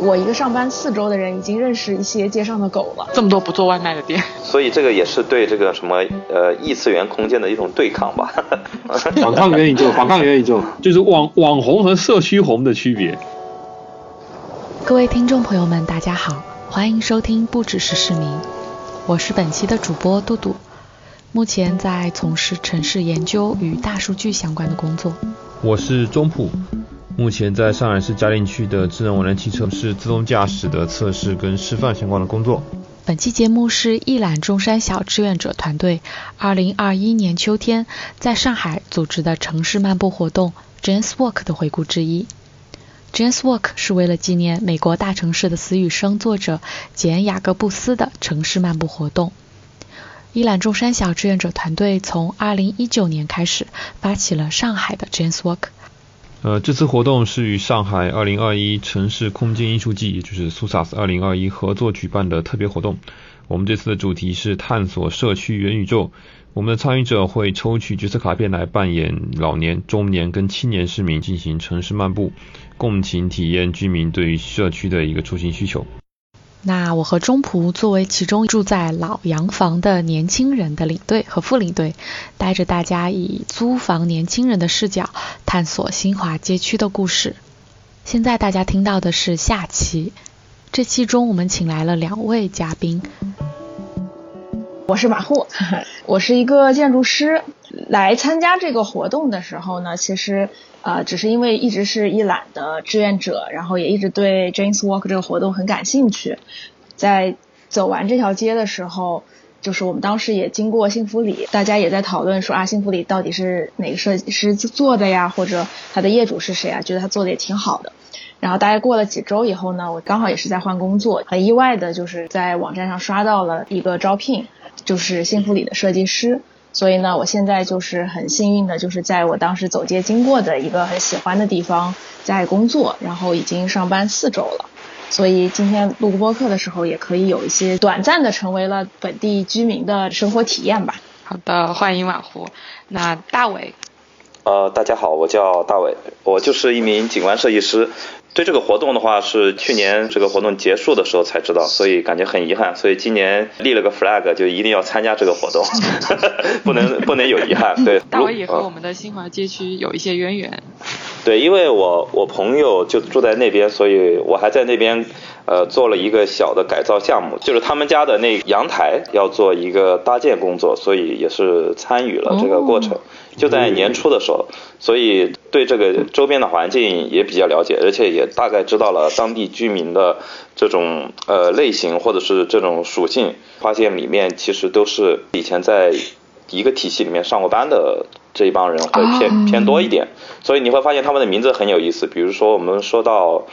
我一个上班四周的人，已经认识一些街上的狗了。这么多不做外卖的店，所以这个也是对这个什么呃异次元空间的一种对抗吧。反抗元宇宙，反抗元宇宙，就是网网红和社区红的区别。各位听众朋友们，大家好，欢迎收听不只是市民，我是本期的主播杜杜，目前在从事城市研究与大数据相关的工作。我是中普。目前在上海市嘉定区的智能网联汽车是自动驾驶的测试跟示范相关的工作。本期节目是一览众山小志愿者团队2021年秋天在上海组织的城市漫步活动 Jane's Walk 的回顾之一。Jane's Walk 是为了纪念美国大城市的死与生作者简·雅各布斯的城市漫步活动。一览众山小志愿者团队从2019年开始发起了上海的 Jane's Walk。呃，这次活动是与上海2021城市空间艺术季，也就是 SUSAS 2021合作举办的特别活动。我们这次的主题是探索社区元宇宙。我们的参与者会抽取角色卡片来扮演老年、中年跟青年市民，进行城市漫步，共情体验居民对于社区的一个出行需求。那我和中仆作为其中住在老洋房的年轻人的领队和副领队，带着大家以租房年轻人的视角探索新华街区的故事。现在大家听到的是下期，这期中我们请来了两位嘉宾。我是马户，我是一个建筑师。来参加这个活动的时候呢，其实。呃，只是因为一直是一览的志愿者，然后也一直对 James Walk 这个活动很感兴趣。在走完这条街的时候，就是我们当时也经过幸福里，大家也在讨论说啊，幸福里到底是哪个设计师做的呀，或者他的业主是谁啊？觉得他做的也挺好的。然后大概过了几周以后呢，我刚好也是在换工作，很意外的就是在网站上刷到了一个招聘，就是幸福里的设计师。所以呢，我现在就是很幸运的，就是在我当时走街经过的一个很喜欢的地方在工作，然后已经上班四周了。所以今天录播课的时候，也可以有一些短暂的成为了本地居民的生活体验吧。好的，欢迎晚湖。那大伟，呃，大家好，我叫大伟，我就是一名景观设计师。对这个活动的话，是去年这个活动结束的时候才知道，所以感觉很遗憾。所以今年立了个 flag，就一定要参加这个活动，不能不能有遗憾。对，大伟也和我们的新华街区有一些渊源。对，因为我我朋友就住在那边，所以我还在那边呃做了一个小的改造项目，就是他们家的那阳台要做一个搭建工作，所以也是参与了这个过程。就在年初的时候，所以对这个周边的环境也比较了解，而且也大概知道了当地居民的这种呃类型或者是这种属性，发现里面其实都是以前在一个体系里面上过班的这一帮人会偏偏多一点，所以你会发现他们的名字很有意思，比如说我们说到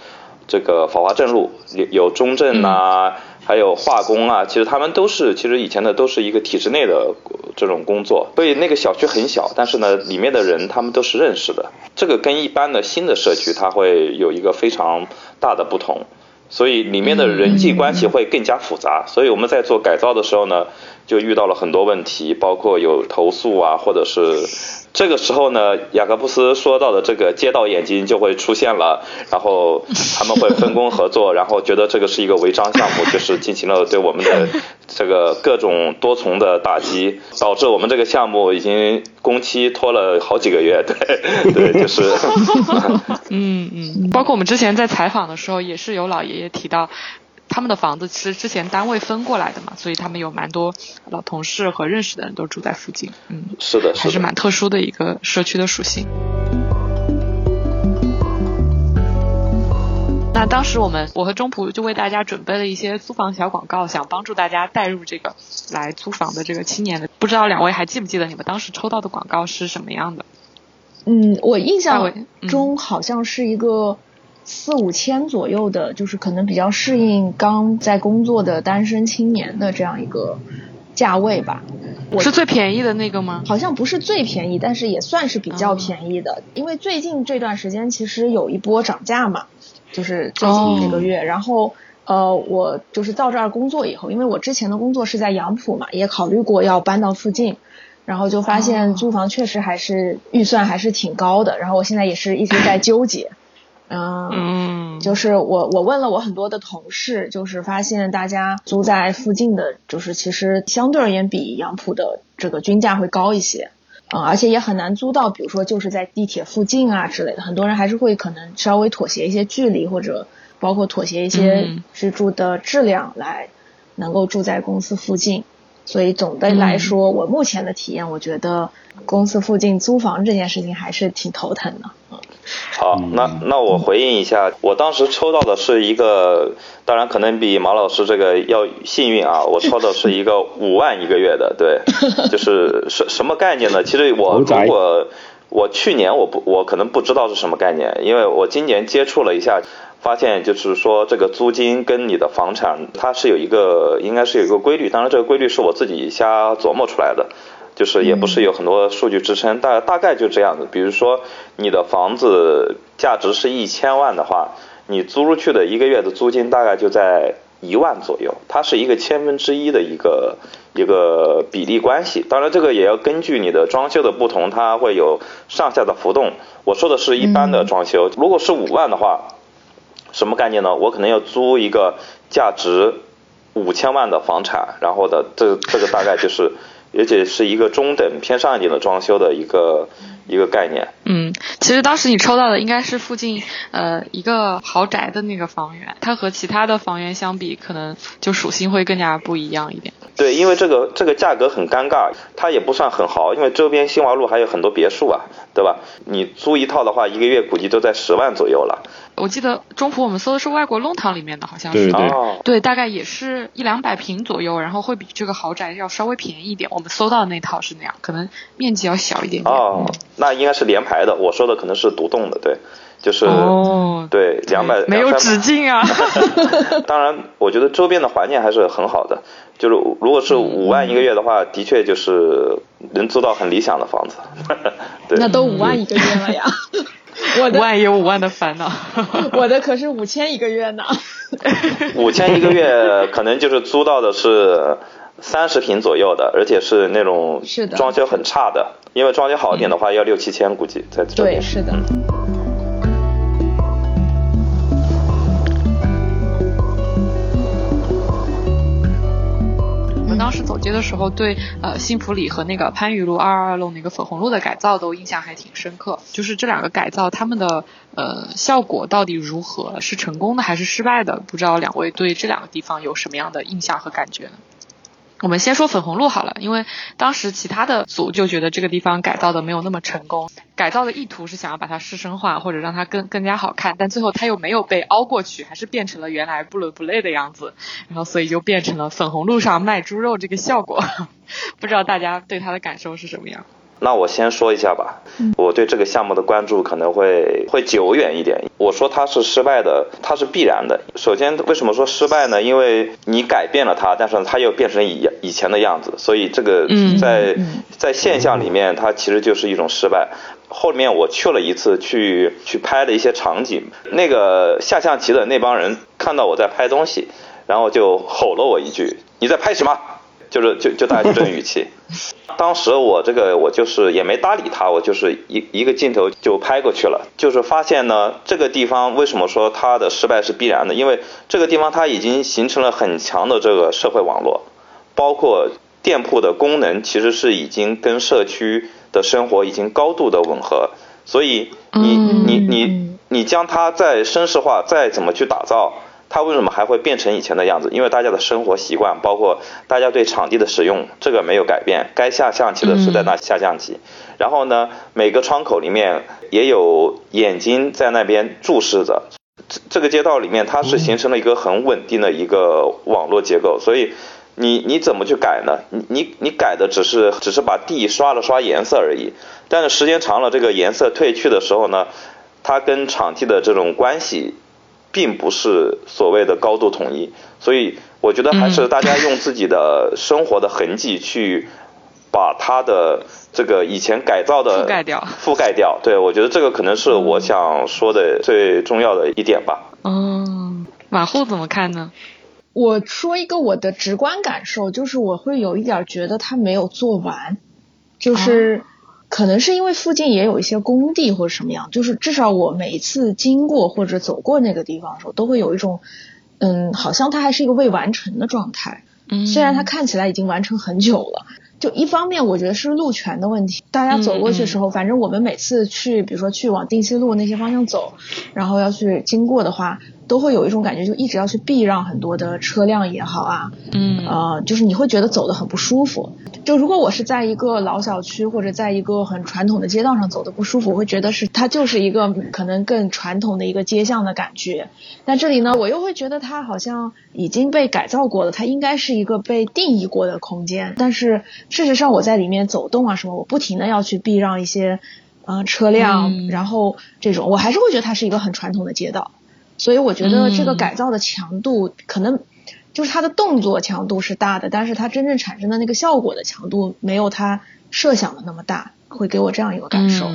这个法华镇路有有中正呐。还有化工啊，其实他们都是，其实以前的都是一个体制内的这种工作，所以那个小区很小，但是呢，里面的人他们都是认识的。这个跟一般的新的社区，它会有一个非常大的不同，所以里面的人际关系会更加复杂。所以我们在做改造的时候呢，就遇到了很多问题，包括有投诉啊，或者是。这个时候呢，雅各布斯说到的这个街道眼睛就会出现了，然后他们会分工合作，然后觉得这个是一个违章项目，就是进行了对我们的这个各种多重的打击，导致我们这个项目已经工期拖了好几个月。对，对，就是。嗯嗯，包括我们之前在采访的时候，也是有老爷爷提到。他们的房子其实之前单位分过来的嘛，所以他们有蛮多老同事和认识的人都住在附近。嗯，是的，还是蛮特殊的一个社区的属性。那当时我们我和中普就为大家准备了一些租房小广告，想帮助大家带入这个来租房的这个青年的。不知道两位还记不记得你们当时抽到的广告是什么样的？嗯，我印象中好像是一个。四五千左右的，就是可能比较适应刚在工作的单身青年的这样一个价位吧。是最便宜的那个吗？好像不是最便宜，但是也算是比较便宜的。因为最近这段时间其实有一波涨价嘛，就是最近这个月。然后呃，我就是到这儿工作以后，因为我之前的工作是在杨浦嘛，也考虑过要搬到附近，然后就发现租房确实还是预算还是挺高的。然后我现在也是一直在纠结。嗯，就是我我问了我很多的同事，就是发现大家租在附近的，就是其实相对而言比杨浦的这个均价会高一些，嗯，而且也很难租到，比如说就是在地铁附近啊之类的，很多人还是会可能稍微妥协一些距离，或者包括妥协一些居住的质量来能够住在公司附近。所以总的来说，我目前的体验，我觉得公司附近租房这件事情还是挺头疼的。嗯好，那那我回应一下，我当时抽到的是一个，当然可能比马老师这个要幸运啊，我抽的是一个 五万一个月的，对，就是什什么概念呢？其实我如果我去年我不我可能不知道是什么概念，因为我今年接触了一下。发现就是说，这个租金跟你的房产，它是有一个，应该是有一个规律。当然，这个规律是我自己瞎琢磨出来的，就是也不是有很多数据支撑，大大概就这样子。比如说，你的房子价值是一千万的话，你租出去的一个月的租金大概就在一万左右，它是一个千分之一的一个一个比例关系。当然，这个也要根据你的装修的不同，它会有上下的浮动。我说的是一般的装修，如果是五万的话。什么概念呢？我可能要租一个价值五千万的房产，然后的这这个大概就是，而且是一个中等偏上一点的装修的一个一个概念。嗯，其实当时你抽到的应该是附近呃一个豪宅的那个房源，它和其他的房源相比，可能就属性会更加不一样一点。对，因为这个这个价格很尴尬，它也不算很豪，因为周边新华路还有很多别墅啊，对吧？你租一套的话，一个月估计都在十万左右了。我记得中普我们搜的是外国弄堂里面的，好像是，对对，大概也是一两百平左右，然后会比这个豪宅要稍微便宜一点。我们搜到的那套是那样，可能面积要小一点点。哦，那应该是连排的，我说的可能是独栋的，对。就是哦，对，两百没有止境啊。当然，我觉得周边的环境还是很好的。就是如果是五万一个月的话，的确就是能租到很理想的房子。对，那都五万一个月了呀。我五万也有五万的烦恼。我的可是五千一个月呢。五千一个月，可能就是租到的是三十平左右的，而且是那种装修很差的。因为装修好一点的话，要六七千，估计在这边。对，是的。当时走街的时候，对呃幸福里和那个番禺路二二二弄那个粉红路的改造都印象还挺深刻。就是这两个改造，他们的呃效果到底如何？是成功的还是失败的？不知道两位对这两个地方有什么样的印象和感觉呢？我们先说粉红路好了，因为当时其他的组就觉得这个地方改造的没有那么成功，改造的意图是想要把它市生化或者让它更更加好看，但最后它又没有被凹过去，还是变成了原来不伦不类的样子，然后所以就变成了粉红路上卖猪肉这个效果，不知道大家对它的感受是什么样？那我先说一下吧，我对这个项目的关注可能会会久远一点。我说它是失败的，它是必然的。首先，为什么说失败呢？因为你改变了它，但是它又变成以以前的样子，所以这个在在现象里面，它其实就是一种失败。后面我去了一次，去去拍了一些场景，那个下象棋的那帮人看到我在拍东西，然后就吼了我一句：“你在拍什么？”就是就就大概就这种语气，当时我这个我就是也没搭理他，我就是一一个镜头就拍过去了。就是发现呢，这个地方为什么说它的失败是必然的？因为这个地方它已经形成了很强的这个社会网络，包括店铺的功能其实是已经跟社区的生活已经高度的吻合。所以你你你你将它再绅士化，再怎么去打造？它为什么还会变成以前的样子？因为大家的生活习惯，包括大家对场地的使用，这个没有改变。该下象棋的是在那下象棋。然后呢，每个窗口里面也有眼睛在那边注视着。这这个街道里面，它是形成了一个很稳定的一个网络结构。所以你你怎么去改呢？你你你改的只是只是把地刷了刷颜色而已。但是时间长了，这个颜色褪去的时候呢，它跟场地的这种关系。并不是所谓的高度统一，所以我觉得还是大家用自己的生活的痕迹去把它的这个以前改造的覆盖掉，覆盖掉。对，我觉得这个可能是我想说的最重要的一点吧。嗯，马后怎么看呢？我说一个我的直观感受，就是我会有一点觉得他没有做完，就是可能是因为附近也有一些工地或者什么样，就是至少我每一次经过或者走过那个地方的时候，都会有一种，嗯，好像它还是一个未完成的状态。嗯，虽然它看起来已经完成很久了。就一方面，我觉得是路权的问题。大家走过去的时候，反正我们每次去，比如说去往定西路那些方向走，然后要去经过的话。都会有一种感觉，就一直要去避让很多的车辆也好啊，嗯，呃，就是你会觉得走的很不舒服。就如果我是在一个老小区或者在一个很传统的街道上走的不舒服，我会觉得是它就是一个可能更传统的一个街巷的感觉。但这里呢，我又会觉得它好像已经被改造过了，它应该是一个被定义过的空间。但是事实上我在里面走动啊什么，我不停的要去避让一些嗯车辆，然后这种我还是会觉得它是一个很传统的街道。所以我觉得这个改造的强度可能就是它的动作强度是大的，但是它真正产生的那个效果的强度没有它设想的那么大，会给我这样一个感受。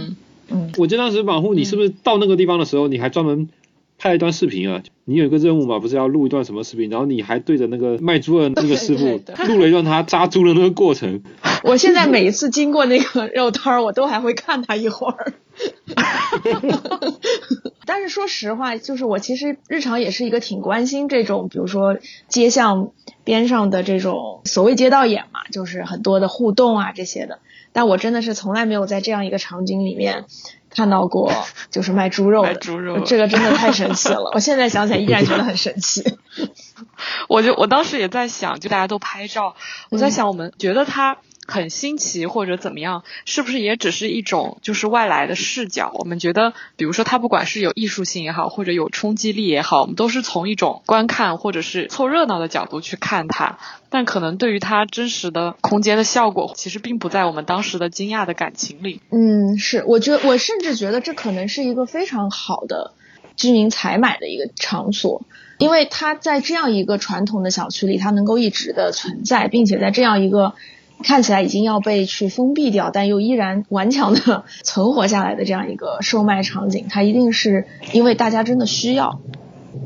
嗯，我记得当时保护你是不是到那个地方的时候，你还专门拍了一段视频啊？你有一个任务嘛，不是要录一段什么视频？然后你还对着那个卖猪的那个师傅录了一段他扎猪的那个过程。我现在每一次经过那个肉摊儿，我都还会看他一会儿。但是说实话，就是我其实日常也是一个挺关心这种，比如说街巷边上的这种所谓街道眼嘛，就是很多的互动啊这些的。但我真的是从来没有在这样一个场景里面看到过，就是卖猪肉的。猪肉，这个真的太神奇了！我现在想起来依然觉得很神奇。我就我当时也在想，就大家都拍照，我在想，我们觉得他。很新奇或者怎么样，是不是也只是一种就是外来的视角？我们觉得，比如说它不管是有艺术性也好，或者有冲击力也好，我们都是从一种观看或者是凑热闹的角度去看它。但可能对于它真实的空间的效果，其实并不在我们当时的惊讶的感情里。嗯，是，我觉得我甚至觉得这可能是一个非常好的居民采买的一个场所，因为它在这样一个传统的小区里，它能够一直的存在，并且在这样一个。看起来已经要被去封闭掉，但又依然顽强的存活下来的这样一个售卖场景，它一定是因为大家真的需要。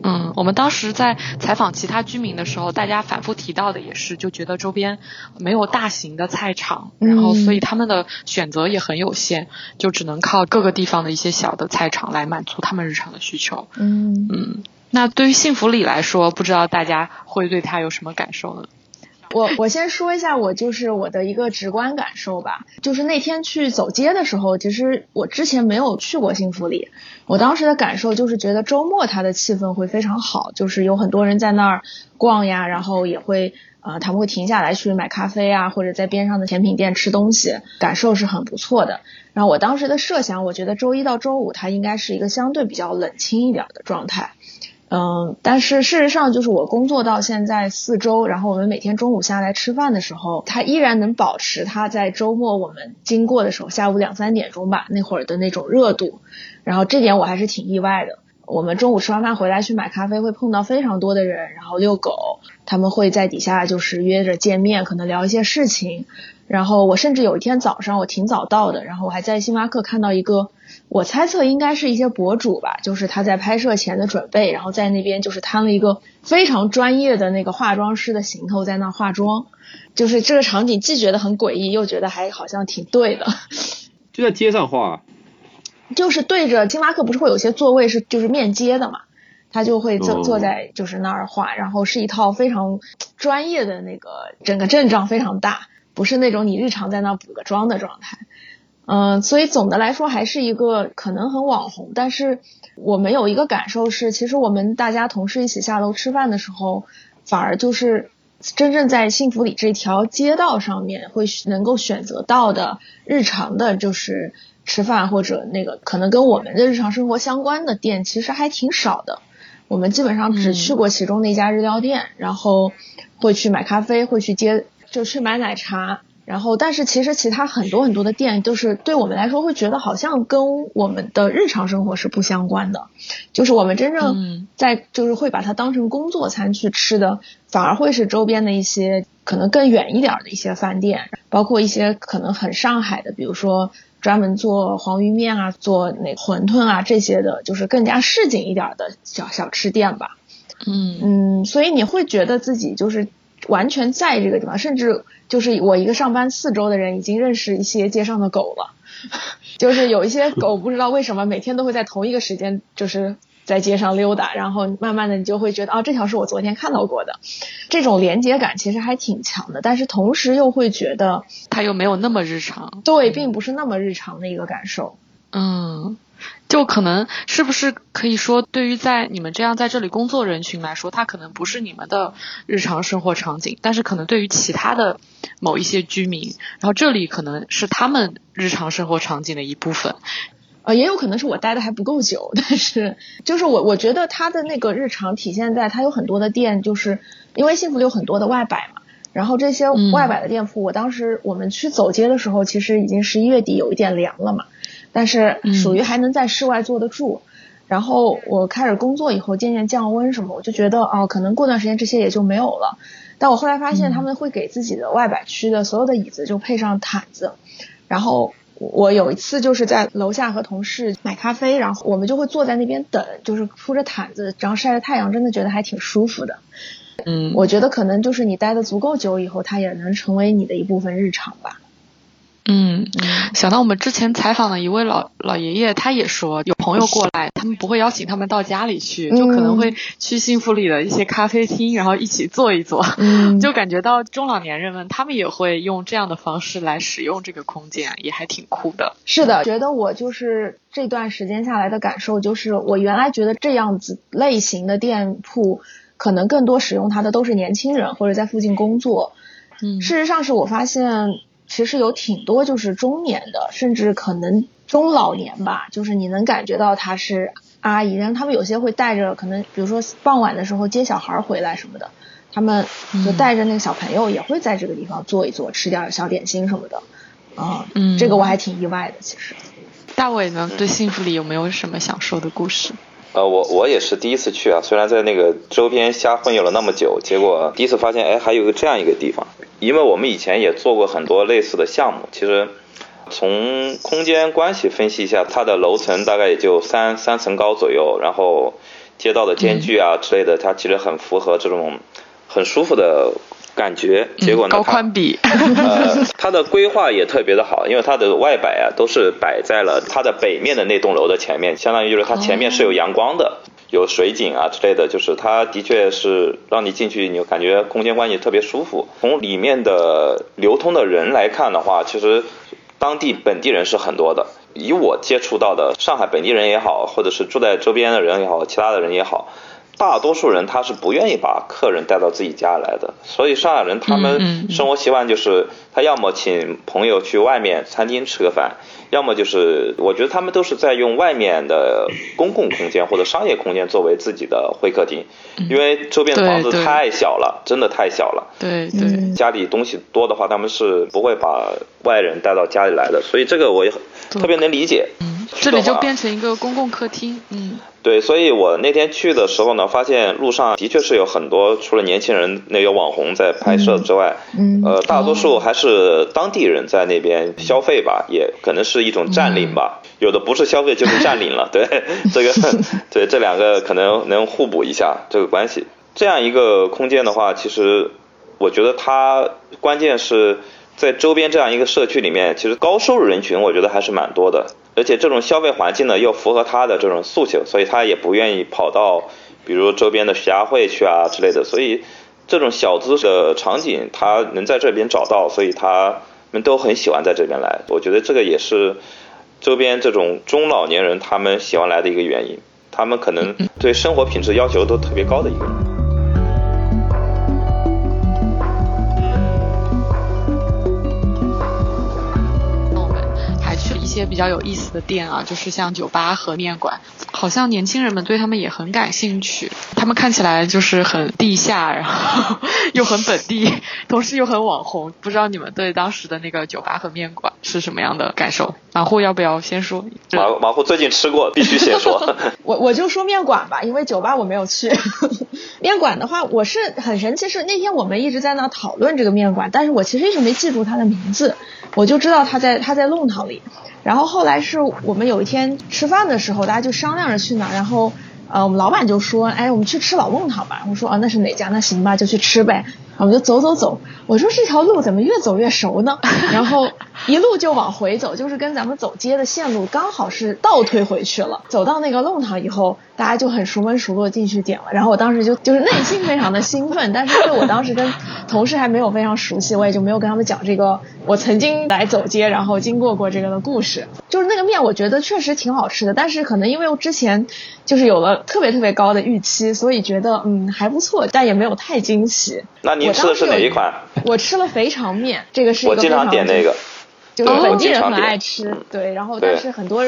嗯，我们当时在采访其他居民的时候，大家反复提到的也是，就觉得周边没有大型的菜场，然后所以他们的选择也很有限，就只能靠各个地方的一些小的菜场来满足他们日常的需求。嗯嗯，那对于幸福里来说，不知道大家会对它有什么感受呢？我我先说一下我就是我的一个直观感受吧，就是那天去走街的时候，其实我之前没有去过幸福里，我当时的感受就是觉得周末它的气氛会非常好，就是有很多人在那儿逛呀，然后也会呃他们会停下来去买咖啡啊，或者在边上的甜品店吃东西，感受是很不错的。然后我当时的设想，我觉得周一到周五它应该是一个相对比较冷清一点的状态。嗯，但是事实上，就是我工作到现在四周，然后我们每天中午下来吃饭的时候，它依然能保持它在周末我们经过的时候，下午两三点钟吧那会儿的那种热度，然后这点我还是挺意外的。我们中午吃完饭回来去买咖啡，会碰到非常多的人，然后遛狗，他们会在底下就是约着见面，可能聊一些事情。然后我甚至有一天早上我挺早到的，然后我还在星巴克看到一个。我猜测应该是一些博主吧，就是他在拍摄前的准备，然后在那边就是摊了一个非常专业的那个化妆师的行头在那化妆，就是这个场景既觉得很诡异，又觉得还好像挺对的。就在街上画，就是对着星巴克不是会有些座位是就是面街的嘛，他就会坐坐在就是那儿画，然后是一套非常专业的那个整个阵仗非常大，不是那种你日常在那补个妆的状态。嗯，所以总的来说还是一个可能很网红，但是我们有一个感受是，其实我们大家同事一起下楼吃饭的时候，反而就是真正在幸福里这条街道上面会能够选择到的日常的，就是吃饭或者那个可能跟我们的日常生活相关的店，其实还挺少的。我们基本上只去过其中那家日料店，然后会去买咖啡，会去接就去买奶茶。然后，但是其实其他很多很多的店就是对我们来说会觉得好像跟我们的日常生活是不相关的，就是我们真正在就是会把它当成工作餐去吃的，反而会是周边的一些可能更远一点的一些饭店，包括一些可能很上海的，比如说专门做黄鱼面啊、做那馄饨啊这些的，就是更加市井一点的小小吃店吧。嗯嗯，所以你会觉得自己就是。完全在这个地方，甚至就是我一个上班四周的人已经认识一些街上的狗了，就是有一些狗不知道为什么每天都会在同一个时间就是在街上溜达，然后慢慢的你就会觉得啊这条是我昨天看到过的，这种连接感其实还挺强的，但是同时又会觉得它又没有那么日常，对，并不是那么日常的一个感受，嗯。就可能是不是可以说，对于在你们这样在这里工作人群来说，它可能不是你们的日常生活场景，但是可能对于其他的某一些居民，然后这里可能是他们日常生活场景的一部分。呃，也有可能是我待的还不够久，但是就是我我觉得他的那个日常体现在他有很多的店，就是因为幸福里有很多的外摆嘛，然后这些外摆的店铺，我当时我们去走街的时候，其实已经十一月底有一点凉了嘛。但是属于还能在室外坐得住，然后我开始工作以后渐渐降温什么，我就觉得哦，可能过段时间这些也就没有了。但我后来发现他们会给自己的外摆区的所有的椅子就配上毯子，然后我有一次就是在楼下和同事买咖啡，然后我们就会坐在那边等，就是铺着毯子，然后晒着太阳，真的觉得还挺舒服的。嗯，我觉得可能就是你待的足够久以后，它也能成为你的一部分日常吧。嗯，想到我们之前采访的一位老老爷爷，他也说有朋友过来，他们不会邀请他们到家里去，就可能会去幸福里的一些咖啡厅，然后一起坐一坐，就感觉到中老年人们他们也会用这样的方式来使用这个空间，也还挺酷的。是的，觉得我就是这段时间下来的感受，就是我原来觉得这样子类型的店铺，可能更多使用它的都是年轻人或者在附近工作。嗯，事实上是我发现。其实有挺多就是中年的，甚至可能中老年吧，就是你能感觉到他是阿姨，然后他们有些会带着，可能比如说傍晚的时候接小孩回来什么的，他们就带着那个小朋友也会在这个地方坐一坐，吃点小点心什么的，啊，嗯，这个我还挺意外的，其实。大伟呢，对幸福里有没有什么想说的故事？呃，我我也是第一次去啊，虽然在那个周边瞎混悠了那么久，结果第一次发现，哎，还有个这样一个地方。因为我们以前也做过很多类似的项目，其实从空间关系分析一下，它的楼层大概也就三三层高左右，然后街道的间距啊之类的，它其实很符合这种很舒服的感觉。结果呢，高宽比，呃，它的规划也特别的好，因为它的外摆啊都是摆在了它的北面的那栋楼的前面，相当于就是它前面是有阳光的。有水景啊之类的，就是它的确是让你进去，你感觉空间关系特别舒服。从里面的流通的人来看的话，其实当地本地人是很多的。以我接触到的上海本地人也好，或者是住在周边的人也好，其他的人也好。大多数人他是不愿意把客人带到自己家来的，所以上海人他们生活习惯就是他要么请朋友去外面餐厅吃个饭，要么就是我觉得他们都是在用外面的公共空间或者商业空间作为自己的会客厅，因为周边的房子太小了，真的太小了。对对，家里东西多的话，他们是不会把外人带到家里来的，所以这个我也特别能理解。嗯，这里就变成一个公共客厅。嗯。对，所以我那天去的时候呢，发现路上的确是有很多除了年轻人那个网红在拍摄之外，嗯，呃，大多数还是当地人在那边消费吧，也可能是一种占领吧。有的不是消费就是占领了，对，这个 对这两个可能能互补一下这个关系。这样一个空间的话，其实我觉得它关键是在周边这样一个社区里面，其实高收入人群我觉得还是蛮多的。而且这种消费环境呢，又符合他的这种诉求，所以他也不愿意跑到，比如周边的徐家汇去啊之类的。所以这种小资的场景，他能在这边找到，所以他们都很喜欢在这边来。我觉得这个也是周边这种中老年人他们喜欢来的一个原因。他们可能对生活品质要求都特别高的一个。一些比较有意思的店啊，就是像酒吧和面馆，好像年轻人们对他们也很感兴趣。他们看起来就是很地下，然后又很本地，同时又很网红。不知道你们对当时的那个酒吧和面馆是什么样的感受？马虎要不要先说？马马虎最近吃过，必须先说。我我就说面馆吧，因为酒吧我没有去。面馆的话，我是很神奇，是那天我们一直在那讨论这个面馆，但是我其实一直没记住它的名字，我就知道它在它在弄堂里。然后后来是我们有一天吃饭的时候，大家就商量着去哪，然后呃我们老板就说，哎，我们去吃老孟堂吧。我说啊，那是哪家？那行吧，就去吃呗。我们就走走走，我说这条路怎么越走越熟呢？然后一路就往回走，就是跟咱们走街的线路刚好是倒推回去了。走到那个弄堂以后，大家就很熟门熟路进去点了。然后我当时就就是内心非常的兴奋，但是因为我当时跟同事还没有非常熟悉，我也就没有跟他们讲这个我曾经来走街，然后经过过这个的故事。就是那个面，我觉得确实挺好吃的，但是可能因为我之前就是有了特别特别高的预期，所以觉得嗯还不错，但也没有太惊喜。那您吃的是哪一款？我吃了肥肠面，这个是一个我经常点那个，就是本地人很爱吃，对，然后但是很多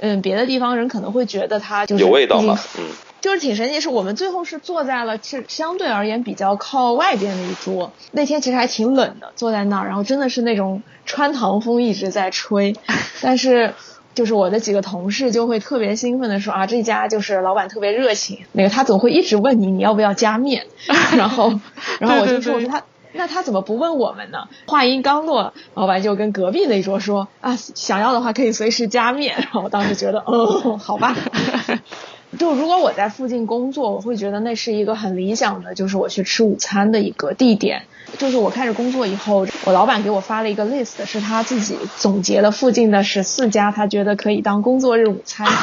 嗯别的地方人可能会觉得它就是有味道嘛，嗯，就是挺神奇，是我们最后是坐在了是相对而言比较靠外边的一桌，那天其实还挺冷的，坐在那儿，然后真的是那种穿堂风一直在吹，但是。就是我的几个同事就会特别兴奋的说啊，这家就是老板特别热情，那个他总会一直问你你要不要加面，然后，然后我就说我说他那他怎么不问我们呢？话音刚落，老板就跟隔壁那桌说啊，想要的话可以随时加面，然后我当时觉得哦，好吧。就如果我在附近工作，我会觉得那是一个很理想的，就是我去吃午餐的一个地点。就是我开始工作以后，我老板给我发了一个 list，是他自己总结了附近的十四家，他觉得可以当工作日午餐。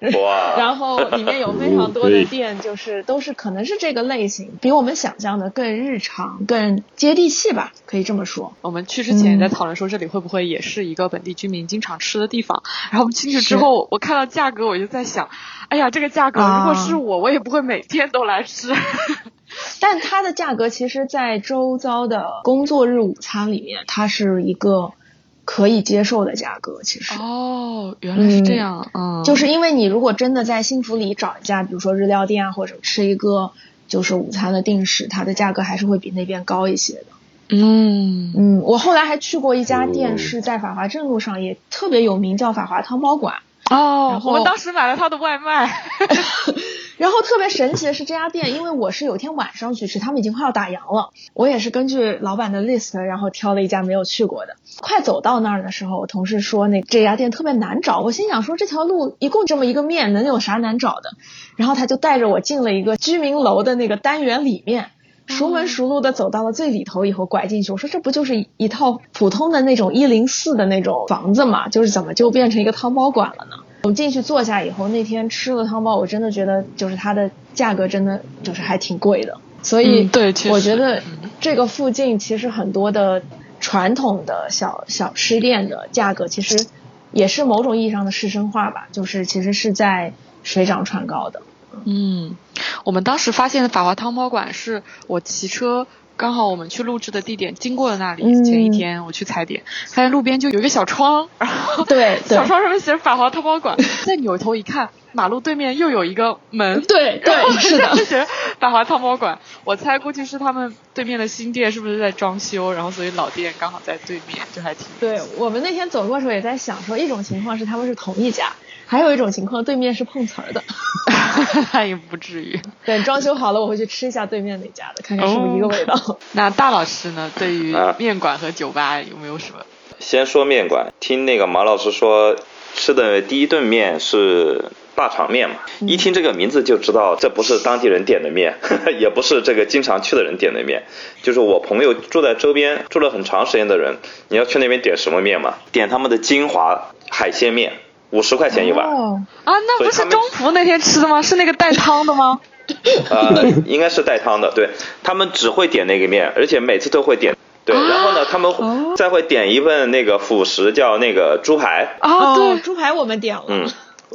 哇！然后里面有非常多的店，就是都是可能是这个类型，比我们想象的更日常、更接地气吧，可以这么说。我们去之前也在讨论说，这里会不会也是一个本地居民经常吃的地方？然后我们进去之后，我看到价格，我就在想，哎呀，这个价格如果是我，我也不会每天都来吃。但它的价格，其实，在周遭的工作日午餐里面，它是一个。可以接受的价格，其实哦，原来是这样，嗯，就是因为你如果真的在幸福里找一家，比如说日料店啊，或者吃一个就是午餐的定时，它的价格还是会比那边高一些的。嗯嗯，我后来还去过一家店，是在法华镇路上，也特别有名，叫法华汤包馆。哦，我们当时买了他的外卖。然后特别神奇的是这家店，因为我是有一天晚上去吃，他们已经快要打烊了。我也是根据老板的 list，然后挑了一家没有去过的。快走到那儿的时候，我同事说那这家店特别难找。我心想说这条路一共这么一个面，能有啥难找的？然后他就带着我进了一个居民楼的那个单元里面，熟门熟路的走到了最里头以后拐进去。我说这不就是一套普通的那种一零四的那种房子嘛？就是怎么就变成一个汤包馆了呢？我进去坐下以后，那天吃了汤包，我真的觉得就是它的价格真的就是还挺贵的，所以对，我觉得这个附近其实很多的传统的小小吃店的价格其实也是某种意义上的市生化吧，就是其实是在水涨船高的。嗯，我们当时发现的法华汤包馆是我骑车。刚好我们去录制的地点经过了那里，前一天我去踩点，发现路边就有一个小窗，然后对小窗上面写着法华淘宝馆，再扭头一看，马路对面又有一个门，对对是的，写法华淘宝馆，我猜估计是他们对面的新店是不是在装修，然后所以老店刚好在对面，就还挺。对我们那天走过的时候也在想说，一种情况是他们是同一家。还有一种情况，对面是碰瓷儿的，那 也不至于。等装修好了，我会去吃一下对面那家的，看看是不是一个味道。那大老师呢？对于面馆和酒吧有没有什么？先说面馆，听那个马老师说，吃的第一顿面是大肠面嘛？一听这个名字就知道，这不是当地人点的面，也不是这个经常去的人点的面。就是我朋友住在周边住了很长时间的人，你要去那边点什么面嘛？点他们的金华海鲜面。五十块钱一碗啊，那不是中福那天吃的吗？是那个带汤的吗？呃，应该是带汤的。对他们只会点那个面，而且每次都会点。对，然后呢，他们再会点一份那个辅食，叫那个猪排。哦，对，猪排我们点了。嗯，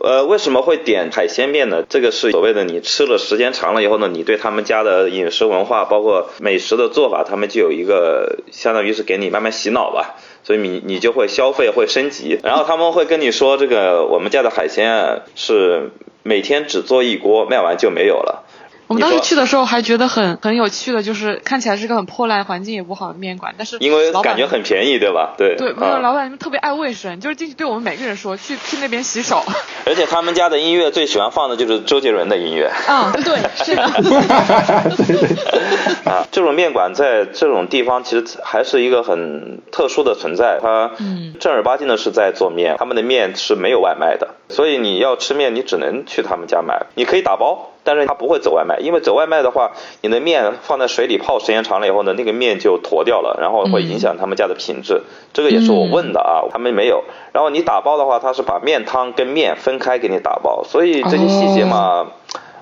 呃，为什么会点海鲜面呢？这个是所谓的你吃了时间长了以后呢，你对他们家的饮食文化，包括美食的做法，他们就有一个相当于是给你慢慢洗脑吧。所以你你就会消费会升级，然后他们会跟你说这个我们家的海鲜是每天只做一锅，卖完就没有了。我们当时去的时候还觉得很很有趣的，就是看起来是个很破烂、环境也不好的面馆，但是因为感觉很便宜，对吧？对。对，没有老板们特别爱卫生，就是进去对我们每个人说去去那边洗手。而且他们家的音乐最喜欢放的就是周杰伦的音乐。啊，对，是的。啊，这种面馆在这种地方其实还是一个很特殊的存在，它正儿八经的是在做面，他们的面是没有外卖的。所以你要吃面，你只能去他们家买。你可以打包，但是他不会走外卖，因为走外卖的话，你的面放在水里泡时间长了以后呢，那个面就坨掉了，然后会影响他们家的品质。这个也是我问的啊，他们没有。然后你打包的话，他是把面汤跟面分开给你打包，所以这些细节嘛，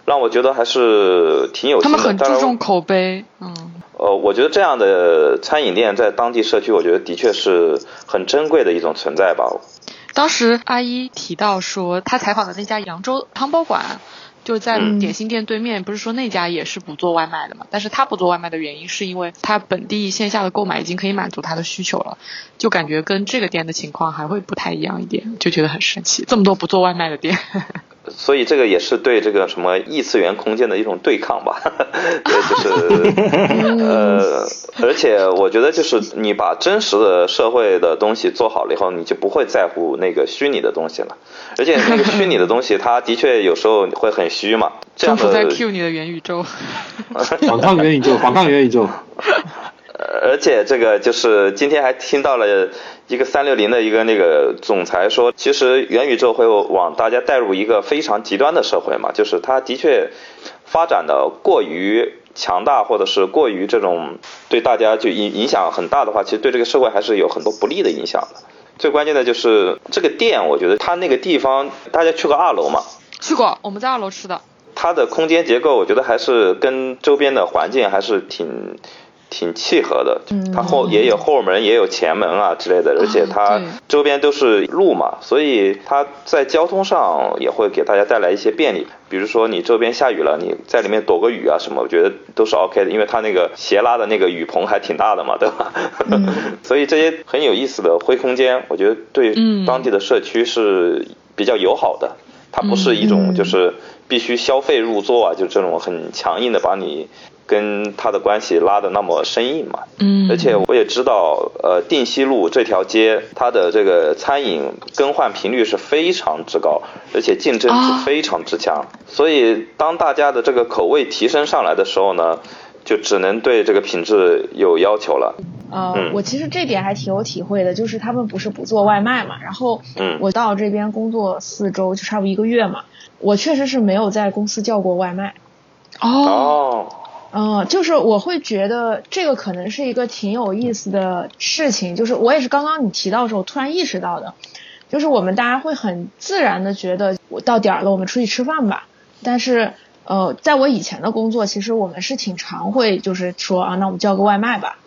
让我觉得还是挺有。他们很注重口碑，嗯。呃，我觉得这样的餐饮店在当地社区，我觉得的确是很珍贵的一种存在吧。当时阿姨提到说，她采访的那家扬州汤包馆，就在点心店对面，不是说那家也是不做外卖的嘛？但是他不做外卖的原因，是因为他本地线下的购买已经可以满足他的需求了，就感觉跟这个店的情况还会不太一样一点，就觉得很神奇，这么多不做外卖的店。所以这个也是对这个什么异次元空间的一种对抗吧，对，就是 呃，而且我觉得就是你把真实的社会的东西做好了以后，你就不会在乎那个虚拟的东西了。而且那个虚拟的东西，它的确有时候会很虚嘛。政府在 Q 你的元宇宙，反抗元宇宙，反抗元宇宙。而且这个就是今天还听到了一个三六零的一个那个总裁说，其实元宇宙会往大家带入一个非常极端的社会嘛，就是它的确发展的过于强大，或者是过于这种对大家就影影响很大的话，其实对这个社会还是有很多不利的影响的。最关键的就是这个店，我觉得它那个地方，大家去过二楼吗？去过，我们在二楼吃的。它的空间结构，我觉得还是跟周边的环境还是挺。挺契合的，它后也有后门，也有前门啊之类的，而且它周边都是路嘛，所以它在交通上也会给大家带来一些便利。比如说你周边下雨了，你在里面躲个雨啊什么，我觉得都是 OK 的，因为它那个斜拉的那个雨棚还挺大的嘛，对吧？所以这些很有意思的灰空间，我觉得对当地的社区是比较友好的。它不是一种就是必须消费入座啊，就这种很强硬的把你。跟他的关系拉的那么生硬嘛，嗯，而且我也知道，呃，定西路这条街，它的这个餐饮更换频率是非常之高，而且竞争是非常之强，所以当大家的这个口味提升上来的时候呢，就只能对这个品质有要求了。呃，我其实这点还挺有体会的，就是他们不是不做外卖嘛，然后我到这边工作四周，就差不多一个月嘛，我确实是没有在公司叫过外卖。哦。嗯，就是我会觉得这个可能是一个挺有意思的事情，就是我也是刚刚你提到的时候突然意识到的，就是我们大家会很自然的觉得我到点儿了，我们出去吃饭吧。但是呃，在我以前的工作，其实我们是挺常会就是说啊，那我们叫个外卖吧。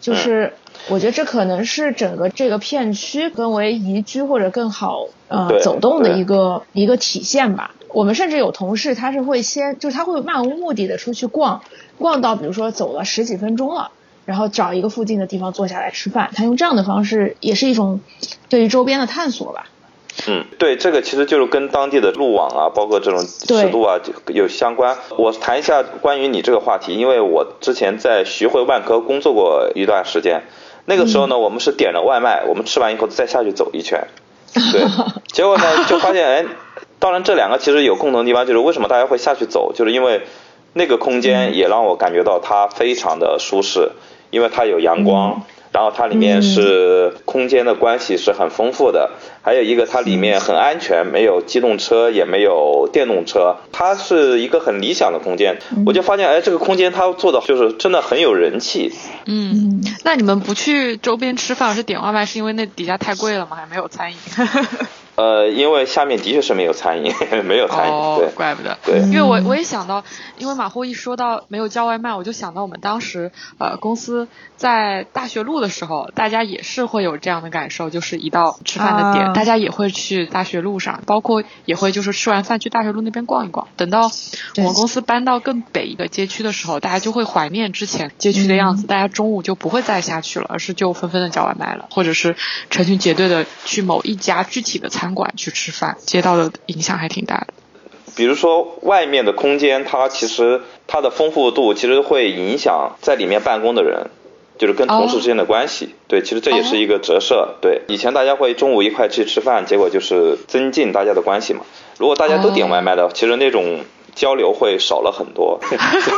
就是我觉得这可能是整个这个片区更为宜居或者更好呃走动的一个一个体现吧。我们甚至有同事他是会先就是他会漫无目的的出去逛。逛到比如说走了十几分钟了，然后找一个附近的地方坐下来吃饭，他用这样的方式也是一种对于周边的探索吧。嗯，对，这个其实就是跟当地的路网啊，包括这种尺度啊有相关。我谈一下关于你这个话题，因为我之前在徐汇万科工作过一段时间，那个时候呢，我们是点了外卖，我们吃完以后再下去走一圈，对，结果呢就发现，哎，当然这两个其实有共同的地方，就是为什么大家会下去走，就是因为。那个空间也让我感觉到它非常的舒适，因为它有阳光，然后它里面是空间的关系是很丰富的，还有一个它里面很安全，没有机动车也没有电动车，它是一个很理想的空间。我就发现，哎，这个空间它做的就是真的很有人气。嗯，那你们不去周边吃饭，是点外卖，是因为那底下太贵了吗？还没有餐饮？呃，因为下面的确是没有餐饮，没有餐饮，对，怪不得。对，因为我我也想到，因为马虎一说到没有叫外卖，我就想到我们当时呃公司在大学路的时候，大家也是会有这样的感受，就是一到吃饭的点，大家也会去大学路上，包括也会就是吃完饭去大学路那边逛一逛。等到我们公司搬到更北一个街区的时候，大家就会怀念之前街区的样子，大家中午就不会再下去了，而是就纷纷的叫外卖了，或者是成群结队的去某一家具体的餐。餐馆去吃饭，街道的影响还挺大的。比如说，外面的空间，它其实它的丰富度其实会影响在里面办公的人，就是跟同事之间的关系。对，其实这也是一个折射。对，以前大家会中午一块去吃饭，结果就是增进大家的关系嘛。如果大家都点外卖的，其实那种交流会少了很多。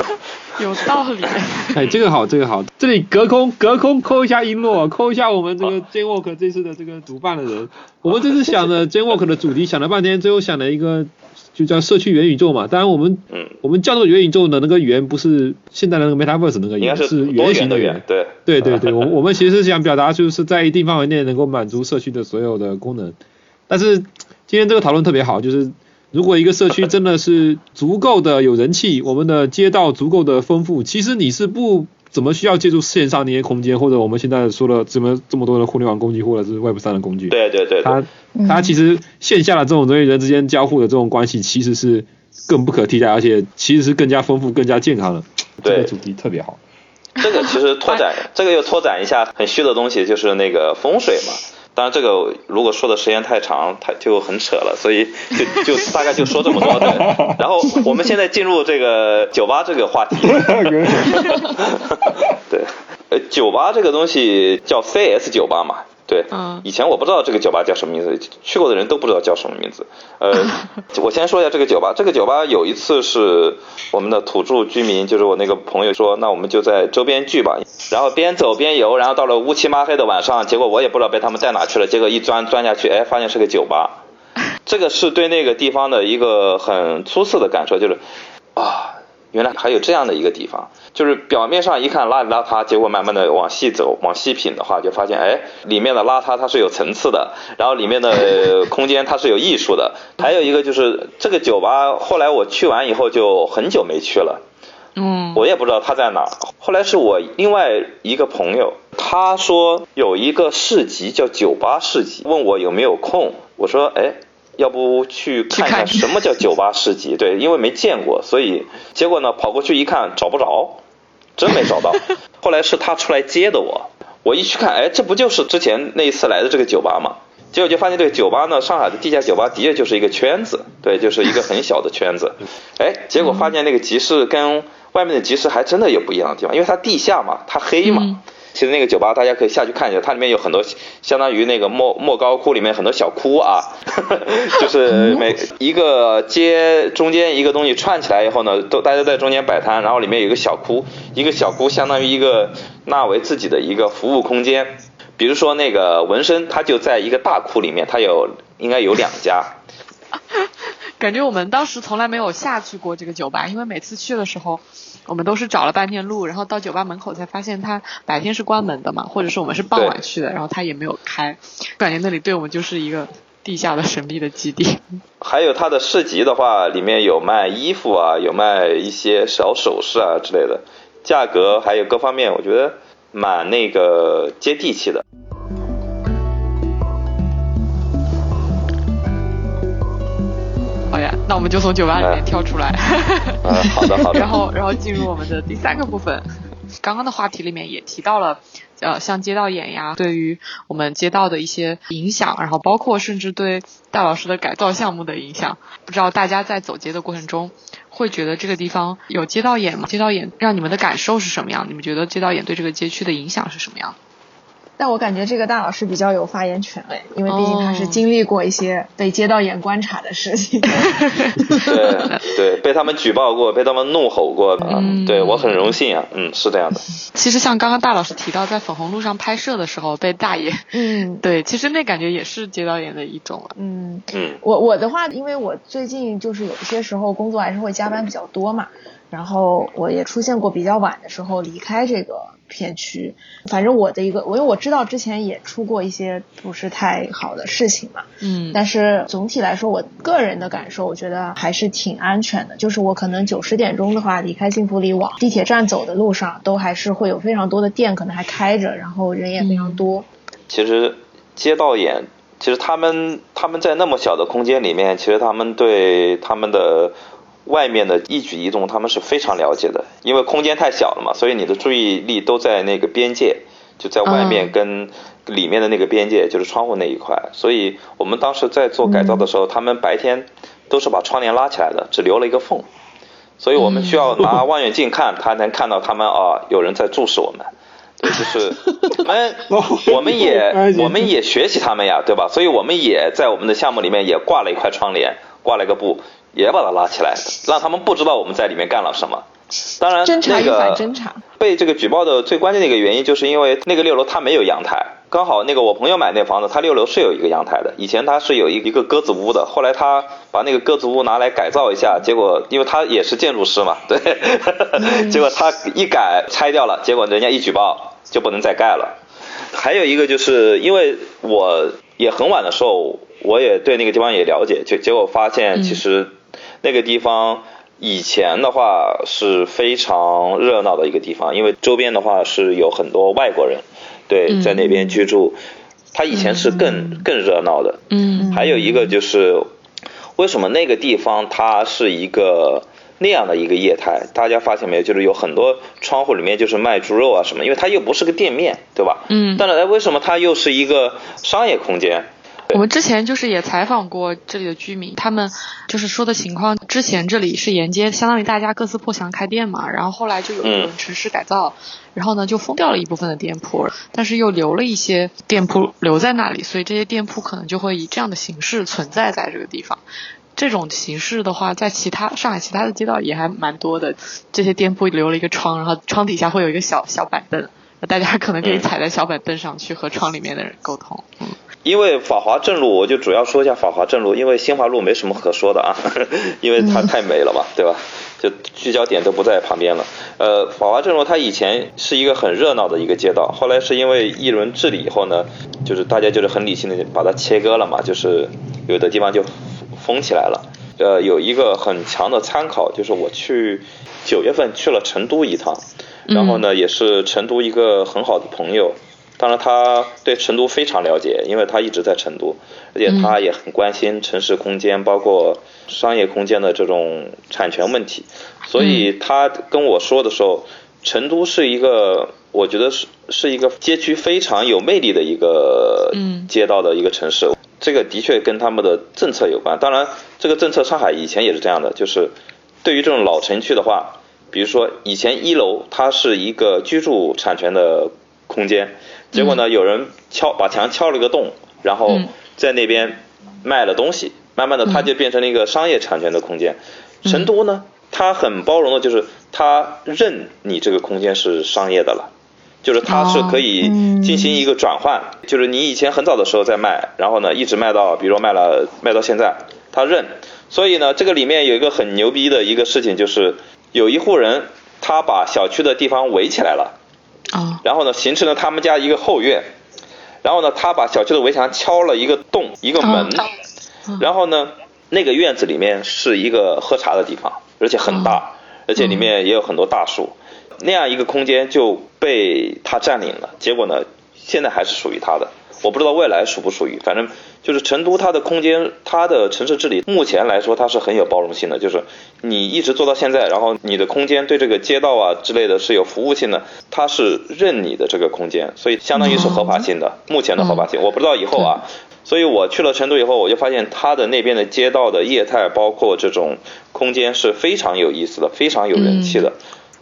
有道理。哎，这个好，这个好。这里隔空隔空扣一下璎珞，扣一下我们这个 j w o r k 这次的这个主办的人。我们这次想的 j w o r k 的主题想了半天，最后想了一个就叫社区元宇宙嘛。当然我们嗯，我们叫做元宇宙的那个元不是现在的那个 Metaverse 那个元，应该是是圆形的圆。对对对对，我我们其实是想表达就是在一定范围内能够满足社区的所有的功能。但是今天这个讨论特别好，就是如果一个社区真的是足够的有人气，我们的街道足够的丰富，其实你是不怎么需要借助线上那些空间，或者我们现在说了这么这么多的互联网工具，或者是 Web 三的工具。对对对，它它其实线下的这种人与人之间交互的这种关系，其实是更不可替代，而且其实是更加丰富、更加健康的。这个主题特别好。这个其实拓展，这个又拓展一下很虚的东西，就是那个风水嘛。当然，这个如果说的时间太长，它就很扯了，所以就 就大概就说这么多。对，然后我们现在进入这个酒吧这个话题。对，呃，酒吧这个东西叫 CS 酒吧嘛。对，嗯，以前我不知道这个酒吧叫什么名字，去过的人都不知道叫什么名字。呃，我先说一下这个酒吧。这个酒吧有一次是我们的土著居民，就是我那个朋友说，那我们就在周边聚吧。然后边走边游，然后到了乌漆抹黑的晚上，结果我也不知道被他们带哪去了。结果一钻钻下去，哎，发现是个酒吧。这个是对那个地方的一个很初次的感受，就是啊。原来还有这样的一个地方，就是表面上一看邋里邋遢，结果慢慢的往细走，往细品的话，就发现哎，里面的邋遢它是有层次的，然后里面的 空间它是有艺术的。还有一个就是这个酒吧，后来我去完以后就很久没去了，嗯，我也不知道它在哪。后来是我另外一个朋友，他说有一个市集叫酒吧市集，问我有没有空，我说哎。要不去看一下什么叫酒吧市集？对，因为没见过，所以结果呢，跑过去一看找不着，真没找到。后来是他出来接的我，我一去看，哎，这不就是之前那一次来的这个酒吧吗？结果就发现这个酒吧呢，上海的地下酒吧的确就是一个圈子，对，就是一个很小的圈子。哎，结果发现那个集市跟外面的集市还真的有不一样的地方，因为它地下嘛，它黑嘛。其实那个酒吧大家可以下去看一下，它里面有很多相当于那个莫莫高窟里面很多小窟啊，就是每一个街中间一个东西串起来以后呢，都大家在中间摆摊，然后里面有一个小窟，一个小窟相当于一个纳维自己的一个服务空间。比如说那个纹身，它就在一个大窟里面，它有应该有两家。感觉我们当时从来没有下去过这个酒吧，因为每次去的时候。我们都是找了半天路，然后到酒吧门口才发现它白天是关门的嘛，或者是我们是傍晚去的，然后它也没有开，感觉那里对我们就是一个地下的神秘的基地。还有它的市集的话，里面有卖衣服啊，有卖一些小首饰啊之类的，价格还有各方面，我觉得蛮那个接地气的。那我们就从酒吧里面跳出来。嗯，好的好的。然后然后进入我们的第三个部分。刚刚的话题里面也提到了，呃，像街道眼呀，对于我们街道的一些影响，然后包括甚至对戴老师的改造项目的影响。不知道大家在走街的过程中，会觉得这个地方有街道眼吗？街道眼让你们的感受是什么样？你们觉得街道眼对这个街区的影响是什么样？但我感觉这个大老师比较有发言权哎，因为毕竟他是经历过一些被街道眼观察的事情。对对，被他们举报过，被他们怒吼过嗯，对我很荣幸啊，嗯，是这样的。其实像刚刚大老师提到，在粉红路上拍摄的时候被大爷，嗯，对，其实那感觉也是街道眼的一种了。嗯嗯，我我的话，因为我最近就是有一些时候工作还是会加班比较多嘛，然后我也出现过比较晚的时候离开这个。片区，反正我的一个，我因为我知道之前也出过一些不是太好的事情嘛，嗯，但是总体来说，我个人的感受，我觉得还是挺安全的。就是我可能九十点钟的话，离开幸福里往地铁站走的路上，都还是会有非常多的店可能还开着，然后人也非常多。其实街道眼，其实他们他们在那么小的空间里面，其实他们对他们的。外面的一举一动，他们是非常了解的，因为空间太小了嘛，所以你的注意力都在那个边界，就在外面跟里面的那个边界，就是窗户那一块。所以我们当时在做改造的时候，他们白天都是把窗帘拉起来的，只留了一个缝，所以我们需要拿望远镜看，他能看到他们啊，有人在注视我们。对，就是 我们我们也我们也学习他们呀，对吧？所以我们也在我们的项目里面也挂了一块窗帘，挂了一个布。也把他拉起来，让他们不知道我们在里面干了什么。当然，侦查与那个反侦查。被这个举报的最关键的一个原因，就是因为那个六楼它没有阳台，刚好那个我朋友买那房子，他六楼是有一个阳台的，以前他是有一一个鸽子屋的，后来他把那个鸽子屋拿来改造一下，结果因为他也是建筑师嘛，对，结果他一改拆掉了，结果人家一举报就不能再盖了。还有一个就是因为我也很晚的时候，我也对那个地方也了解，就结果发现其实那个地方。以前的话是非常热闹的一个地方，因为周边的话是有很多外国人，对，在那边居住。它以前是更更热闹的。嗯。还有一个就是，为什么那个地方它是一个那样的一个业态？大家发现没有？就是有很多窗户里面就是卖猪肉啊什么，因为它又不是个店面，对吧？嗯。但是，为什么它又是一个商业空间？我们之前就是也采访过这里的居民，他们就是说的情况，之前这里是沿街，相当于大家各自破墙开店嘛，然后后来就有人城市改造，然后呢就封掉了一部分的店铺，但是又留了一些店铺留在那里，所以这些店铺可能就会以这样的形式存在在这个地方。这种形式的话，在其他上海其他的街道也还蛮多的，这些店铺留了一个窗，然后窗底下会有一个小小板凳，大家可能可以踩在小板凳上去和窗里面的人沟通。嗯。因为法华正路，我就主要说一下法华正路，因为新华路没什么可说的啊，因为它太美了嘛，对吧？就聚焦点都不在旁边了。呃，法华正路它以前是一个很热闹的一个街道，后来是因为一轮治理以后呢，就是大家就是很理性的把它切割了嘛，就是有的地方就封起来了。呃，有一个很强的参考，就是我去九月份去了成都一趟，然后呢，也是成都一个很好的朋友。当然，他对成都非常了解，因为他一直在成都，而且他也很关心城市空间，包括商业空间的这种产权问题。所以他跟我说的时候，成都是一个，我觉得是是一个街区非常有魅力的一个街道的一个城市。这个的确跟他们的政策有关。当然，这个政策上海以前也是这样的，就是对于这种老城区的话，比如说以前一楼它是一个居住产权的空间。结果呢，有人敲把墙敲了个洞，然后在那边卖了东西，慢慢的它就变成了一个商业产权的空间。成都呢，它很包容的，就是它认你这个空间是商业的了，就是它是可以进行一个转换，就是你以前很早的时候在卖，然后呢一直卖到，比如说卖了卖到现在，他认。所以呢，这个里面有一个很牛逼的一个事情，就是有一户人他把小区的地方围起来了。啊，然后呢，形成了他们家一个后院，然后呢，他把小区的围墙敲了一个洞，一个门，然后呢，那个院子里面是一个喝茶的地方，而且很大，而且里面也有很多大树，那样一个空间就被他占领了，结果呢，现在还是属于他的。我不知道未来属不属于，反正就是成都它的空间，它的城市治理目前来说它是很有包容性的，就是你一直做到现在，然后你的空间对这个街道啊之类的是有服务性的，它是认你的这个空间，所以相当于是合法性的，目前的合法性，我不知道以后啊，所以我去了成都以后，我就发现它的那边的街道的业态，包括这种空间是非常有意思的，非常有人气的。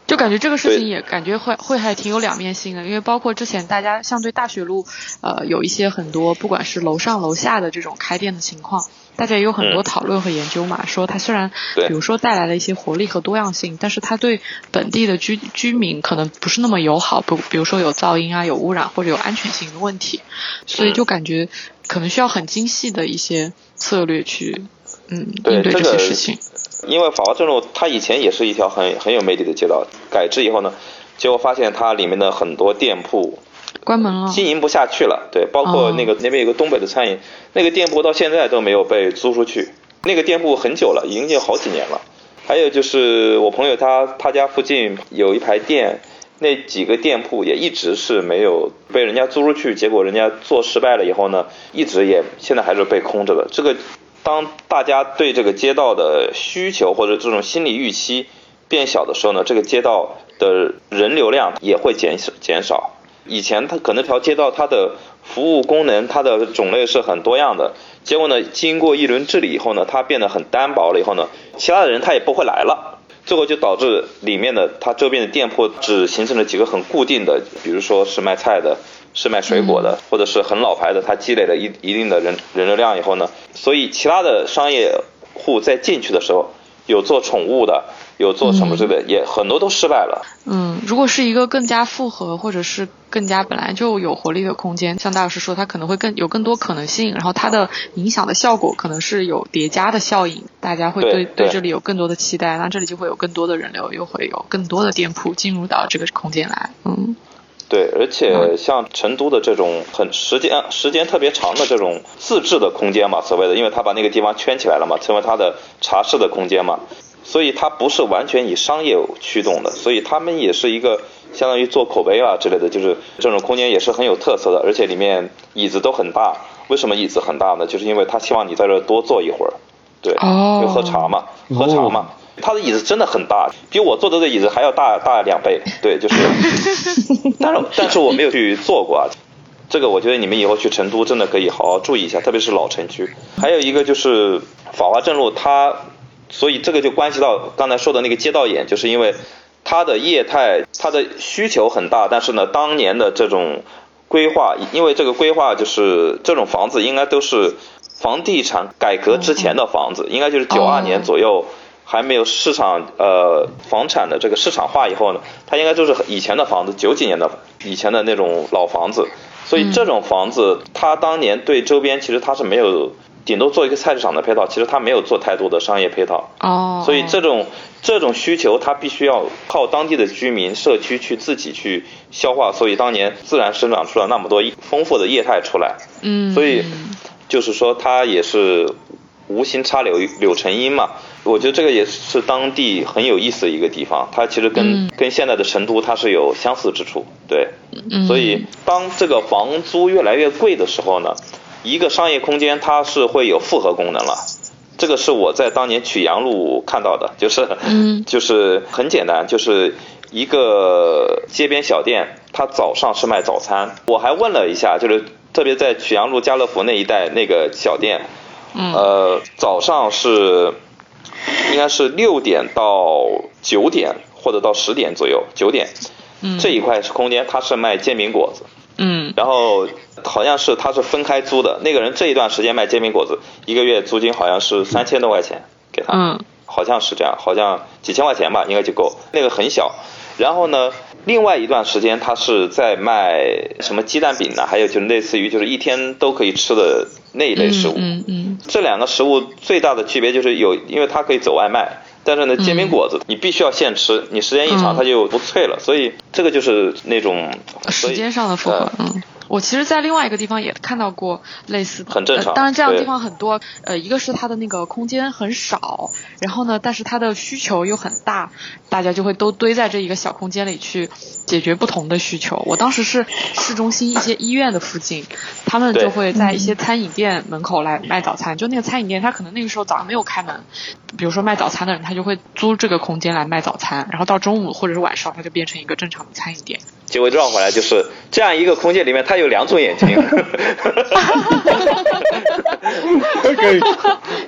就感觉这个事情也感觉会会还挺有两面性的，因为包括之前大家像对大学路，呃，有一些很多不管是楼上楼下的这种开店的情况，大家也有很多讨论和研究嘛，说它虽然比如说带来了一些活力和多样性，但是它对本地的居居民可能不是那么友好，不比如说有噪音啊、有污染或者有安全性的问题，所以就感觉可能需要很精细的一些策略去嗯应对这些事情。因为法华正路它以前也是一条很很有魅力的街道，改制以后呢，结果发现它里面的很多店铺关门了，经营不下去了。对，包括那个那边有个东北的餐饮，那个店铺到现在都没有被租出去。那个店铺很久了，已经有好几年了。还有就是我朋友他他家附近有一排店，那几个店铺也一直是没有被人家租出去，结果人家做失败了以后呢，一直也现在还是被空着的。这个。当大家对这个街道的需求或者这种心理预期变小的时候呢，这个街道的人流量也会减少减少。以前它可能条街道它的服务功能它的种类是很多样的，结果呢，经过一轮治理以后呢，它变得很单薄了以后呢，其他的人他也不会来了，最后就导致里面的它周边的店铺只形成了几个很固定的，比如说是卖菜的。是卖水果的，或者是很老牌的，它积累了一一定的人人流量以后呢，所以其他的商业户在进去的时候有做宠物的，有做什么之类的，也很多都失败了。嗯，如果是一个更加复合或者是更加本来就有活力的空间，像大老师说，它可能会更有更多可能性，然后它的影响的效果可能是有叠加的效应，大家会对对这里有更多的期待，那这里就会有更多的人流，又会有更多的店铺进入到这个空间来。嗯，对，而且像成都的这种很时间时间特别长的这种自制的空间嘛，所谓的，因为他把那个地方圈起来了嘛，成为他的茶室的空间嘛，所以它不是完全以商业驱动的，所以他们也是一个相当于做口碑啊之类的，就是这种空间也是很有特色的，而且里面椅子都很大。为什么椅子很大呢？就是因为他希望你在这多坐一会儿，对，哦就喝茶嘛，喝茶嘛。他的椅子真的很大，比我坐的这椅子还要大大两倍。对，就是，但是但是我没有去坐过啊。这个我觉得你们以后去成都真的可以好好注意一下，特别是老城区。还有一个就是法华镇路，它所以这个就关系到刚才说的那个街道眼，就是因为它的业态，它的需求很大，但是呢，当年的这种规划，因为这个规划就是这种房子应该都是房地产改革之前的房子，应该就是九二年左右。还没有市场呃房产的这个市场化以后呢，它应该就是以前的房子，九几年的以前的那种老房子，所以这种房子它当年对周边其实它是没有，顶多做一个菜市场的配套，其实它没有做太多的商业配套。哦，所以这种这种需求它必须要靠当地的居民社区去自己去消化，所以当年自然生长出了那么多丰富的业态出来。嗯，所以就是说它也是无心插柳柳成荫嘛。我觉得这个也是当地很有意思的一个地方，它其实跟、嗯跟现在的成都它是有相似之处，对，嗯所以当这个房租越来越贵的时候呢，一个商业空间它是会有复合功能了。这个是我在当年曲阳路看到的，就是，嗯 就是很简单，就是一个街边小店，它早上是卖早餐。我还问了一下，就是特别在曲阳路家乐福那一带那个小店，嗯呃，早上是 应该是六点到九点，或者到十点左右，九点，嗯这一块是空间，他是卖煎饼果子，嗯然后好像是他是分开租的，那个人这一段时间卖煎饼果子，一个月租金好像是三千多块钱给他，嗯好像是这样，好像几千块钱吧，应该就够。那个很小，然后呢，另外一段时间他是在卖什么鸡蛋饼呢，还有就是类似于就是一天都可以吃的那一类食物。嗯嗯这两个食物最大的区别就是有，因为它可以走外卖，但是呢，煎饼果子你必须要现吃，你时间一长嗯它就不脆了，所以这个就是那种时间上的符合呃，嗯。我其实，在另外一个地方也看到过类似的，很正常呃当然，这样的地方很多。呃，一个是它的那个空间很少，然后呢，但是它的需求又很大，大家就会都堆在这一个小空间里去解决不同的需求。我当时是市中心一些医院的附近，他们就会在一些餐饮店门口来卖早餐。就那个餐饮店，他可能那个时候早上没有开门，比如说卖早餐的人，他就会租这个空间来卖早餐，然后到中午或者是晚上，它就变成一个正常的餐饮店。结果绕回来就是这样一个空间里面，它有两种眼睛。可以，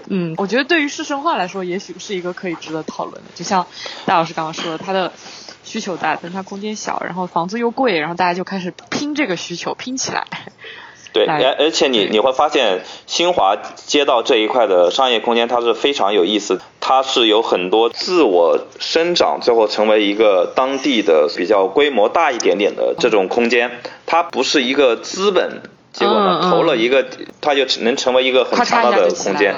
嗯，我觉得对于市生化来说，也许是一个可以值得讨论的。就像戴老师刚刚说的，它的需求大，但它空间小，然后房子又贵，然后大家就开始拼这个需求，拼起来。对，而而且你你会发现新华街道这一块的商业空间，它是非常有意思，它是有很多自我生长，最后成为一个当地的比较规模大一点点的这种空间，它不是一个资本。结果呢，投了一个，它就能成为一个很强大的空间。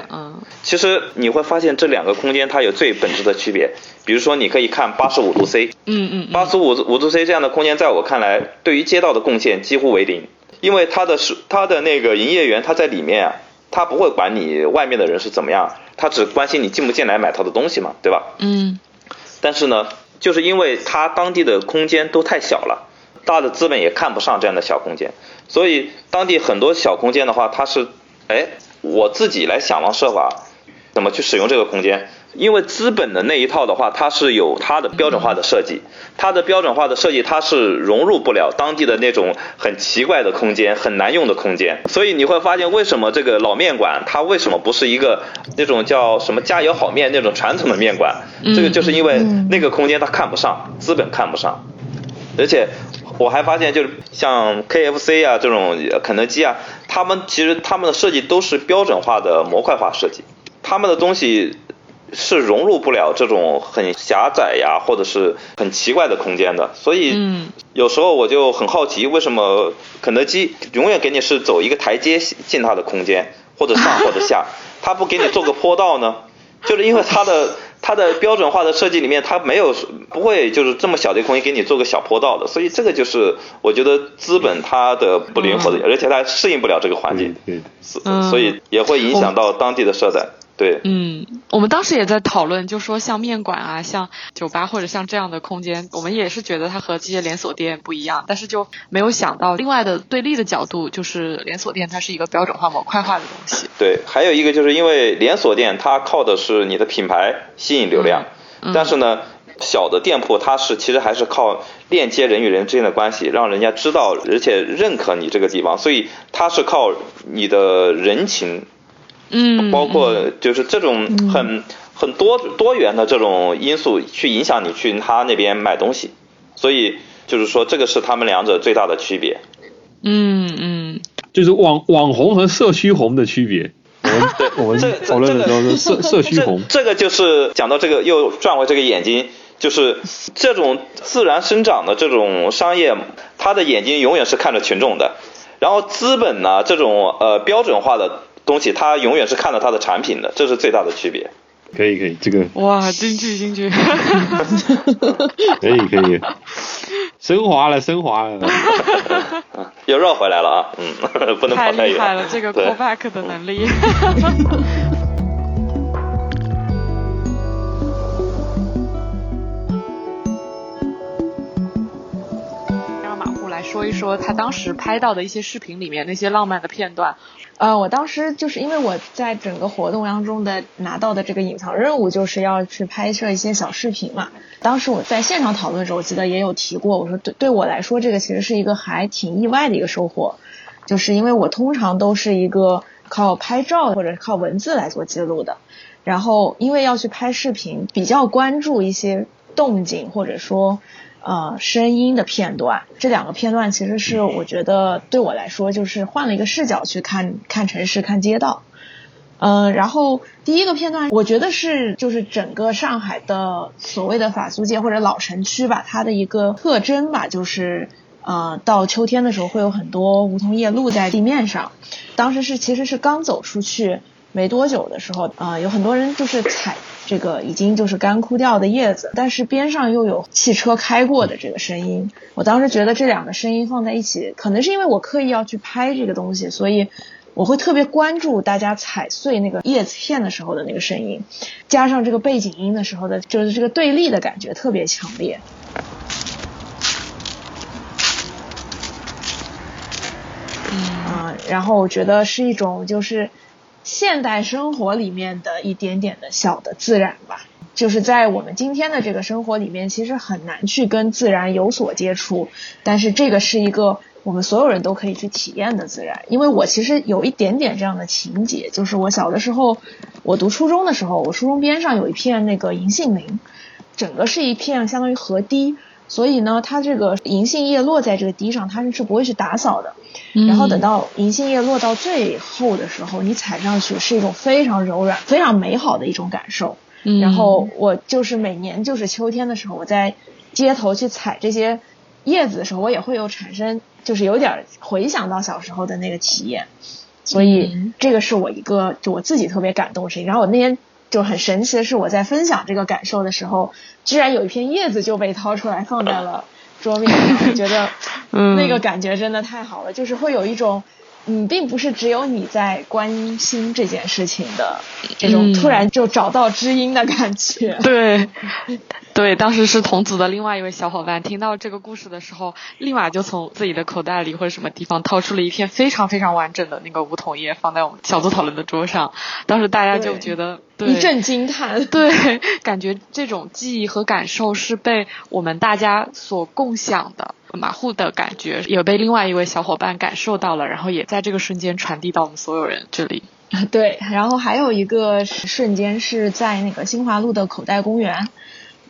其实你会发现这两个空间它有最本质的区别，比如说你可以看八十五度 C，嗯嗯八十五五度 C 这样的空间，在我看来，对于街道的贡献几乎为零，因为它的是它的那个营业员他在里面啊，他不会管你外面的人是怎么样，他只关心你进不进来买他的东西嘛，对吧？嗯但是呢，就是因为他当地的空间都太小了，大的资本也看不上这样的小空间，所以当地很多小空间的话，他是，哎，我自己来想方设法怎么去使用这个空间。因为资本的那一套的话，它是有它的标准化的设计，它的标准化的设计它是融入不了当地的那种很奇怪的空间，很难用的空间。所以你会发现，为什么这个老面馆它为什么不是一个那种叫什么加油好面那种传统的面馆？这个就是因为那个空间它看不上，资本看不上，而且我还发现，就是像 KFC 啊这种肯德基啊，他们其实他们的设计都是标准化的模块化设计，他们的东西是融入不了这种很狭窄呀，或者是很奇怪的空间的。所以，有时候我就很好奇，为什么肯德基永远给你是走一个台阶进它的空间，或者上或者下，它不给你做个坡道呢？就是因为它的。它的标准化的设计里面，它没有不会就是这么小的空间给你做个小坡道的，所以这个就是我觉得资本它的不灵活的，而且它适应不了这个环境，所以也会影响到当地的设展。对，嗯，我们当时也在讨论，就说像面馆啊，像酒吧或者像这样的空间，我们也是觉得它和这些连锁店不一样，但是就没有想到另外的对立的角度，就是连锁店它是一个标准化模块化的东西。对，还有一个就是因为连锁店它靠的是你的品牌吸引流量，但是呢，小的店铺它是其实还是靠链接人与人之间的关系，让人家知道而且认可你这个地方，所以它是靠你的人情。嗯，包括就是这种很很多多元的这种因素去影响你去他那边买东西，所以就是说这个是他们两者最大的区别。嗯嗯，就是网网红和社区红的区别。我们对，我们讨论的时候是社社区红。这个就是讲到这个又转回这个眼睛，就是这种自然生长的这种商业，他的眼睛永远是看着群众的。然后资本呢，这种呃标准化的。东西，他永远是看到他的产品的，这是最大的区别。可以可以，这个哇，京剧京剧，可以可以，升华了升华了，又绕回来了啊，嗯，不能跑太远。太厉害了，这个 call back 的能力。来说一说他当时拍到的一些视频里面那些浪漫的片段。呃，我当时就是因为我在整个活动当中的拿到的这个隐藏任务，就是要去拍摄一些小视频嘛。当时我在现场讨论的时候，我记得也有提过，我说对对我来说，这个其实是一个还挺意外的一个收获，就是因为我通常都是一个靠拍照或者靠文字来做记录的，然后因为要去拍视频，比较关注一些动静或者说。呃，声音的片段，这两个片段其实是我觉得对我来说就是换了一个视角去看看城市、看街道。嗯，然后第一个片段，我觉得是就是整个上海的所谓的法租界或者老城区吧，它的一个特征吧，就是呃，到秋天的时候会有很多梧桐叶露在地面上。当时是其实是刚走出去没多久的时候，啊，有很多人就是踩。这个已经就是干枯掉的叶子，但是边上又有汽车开过的这个声音。我当时觉得这两个声音放在一起，可能是因为我刻意要去拍这个东西，所以我会特别关注大家踩碎那个叶子片的时候的那个声音，加上这个背景音的时候的，就是这个对立的感觉特别强烈。嗯，然后我觉得是一种就是。现代生活里面的一点点的小的自然吧，就是在我们今天的这个生活里面，其实很难去跟自然有所接触。但是这个是一个我们所有人都可以去体验的自然。因为我其实有一点点这样的情节，就是我小的时候，我读初中的时候，我初中边上有一片那个银杏林，整个是一片相当于河堤。所以呢，它这个银杏叶落在这个堤上，它是是不会去打扫的。然后等到银杏叶落到最后的时候，你踩上去是一种非常柔软、非常美好的一种感受。然后我就是每年就是秋天的时候，我在街头去踩这些叶子的时候，我也会有产生，就是有点回想到小时候的那个体验。所以这个是我一个就我自己特别感动的事情。然后我那天。就很神奇的是，我在分享这个感受的时候，居然有一片叶子就被掏出来放在了桌面上。我觉得，那个感觉真的太好了，就是会有一种，嗯，并不是只有你在关心这件事情的这种突然就找到知音的感觉。对。对，当时是同组的另外一位小伙伴听到这个故事的时候，立马就从自己的口袋里或者什么地方掏出了一片非常非常完整的那个梧桐叶，放在我们小组讨论的桌上。当时大家就觉得一阵惊叹，对，感觉这种记忆和感受是被我们大家所共享的。马虎的感觉也被另外一位小伙伴感受到了，然后也在这个瞬间传递到我们所有人这里。对，然后还有一个瞬间是在那个新华路的口袋公园。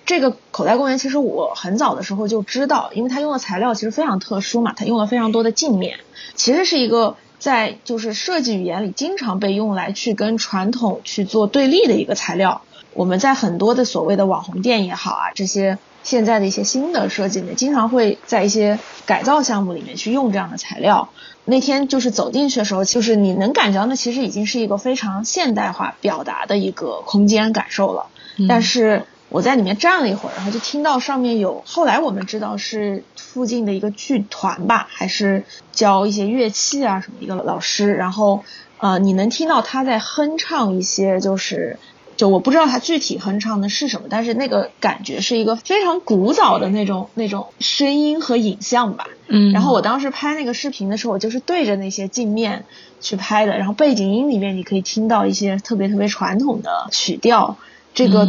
这个口袋公园其实我很早的时候就知道，因为它用的材料其实非常特殊嘛，它用了非常多的镜面，其实是一个在就是设计语言里经常被用来去跟传统去做对立的一个材料。我们在很多的所谓的网红店也好啊，这些现在的一些新的设计里面，经常会在一些改造项目里面去用这样的材料。那天就是走进去的时候，就是你能感觉到那其实已经是一个非常现代化表达的一个空间感受了。但是我在里面站了一会儿，然后就听到上面有，后来我们知道是附近的一个剧团吧，还是教一些乐器啊什么一个老师，然后呃你能听到他在哼唱一些就是。就我不知道他具体哼唱的是什么，但是那个感觉是一个非常古早的那种那种声音和影像吧。嗯。然后我当时拍那个视频的时候，我就是对着那些镜面去拍的，然后背景音里面你可以听到一些特别特别传统的曲调，这个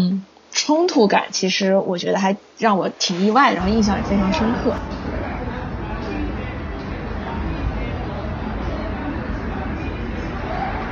冲突感其实我觉得还让我挺意外，然后印象也非常深刻。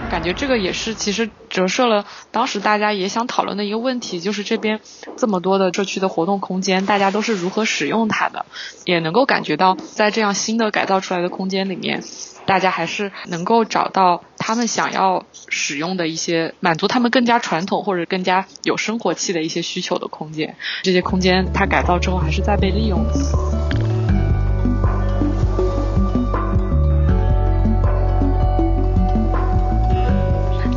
感觉这个也是，其实折射了当时大家也想讨论的一个问题，就是这边这么多的社区的活动空间，大家都是如何使用它的，也能够感觉到在这样新的改造出来的空间里面，大家还是能够找到他们想要使用的一些满足他们更加传统或者更加有生活气的一些需求的空间。这些空间它改造之后还是在被利用的。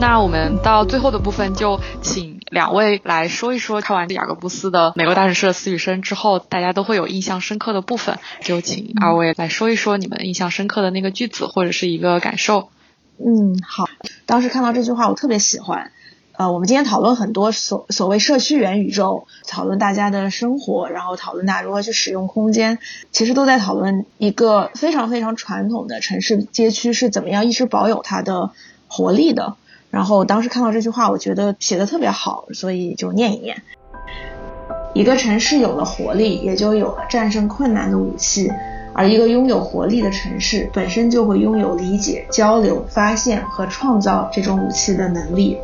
那我们到最后的部分，就请两位来说一说，看完雅各布斯的美国大城市的死与生之后，大家都会有印象深刻的部分，就请二位来说一说你们印象深刻的那个句子或者是一个感受。嗯，好，当时看到这句话，我特别喜欢。呃，我们今天讨论很多所所谓社区元宇宙，讨论大家的生活，然后讨论大家如何去使用空间，其实都在讨论一个非常非常传统的城市街区是怎么样一直保有它的活力的。然后当时看到这句话，我觉得写的特别好，所以就念一念。一个城市有了活力，也就有了战胜困难的武器，而一个拥有活力的城市，本身就会拥有理解、交流、发现和创造这种武器的能力。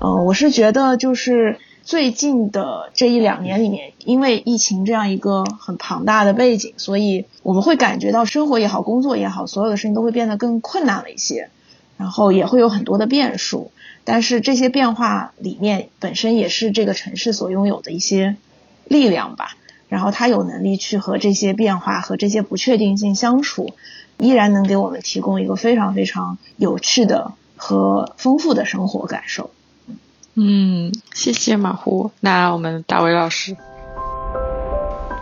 嗯，我是觉得就是最近的这一两年里面，因为疫情这样一个很庞大的背景，所以我们会感觉到生活也好，工作也好，所有的事情都会变得更困难了一些。然后也会有很多的变数，但是这些变化里面本身也是这个城市所拥有的一些力量吧。然后它有能力去和这些变化和这些不确定性相处，依然能给我们提供一个非常非常有趣的和丰富的生活感受。嗯，谢谢马虎。那我们大伟老师，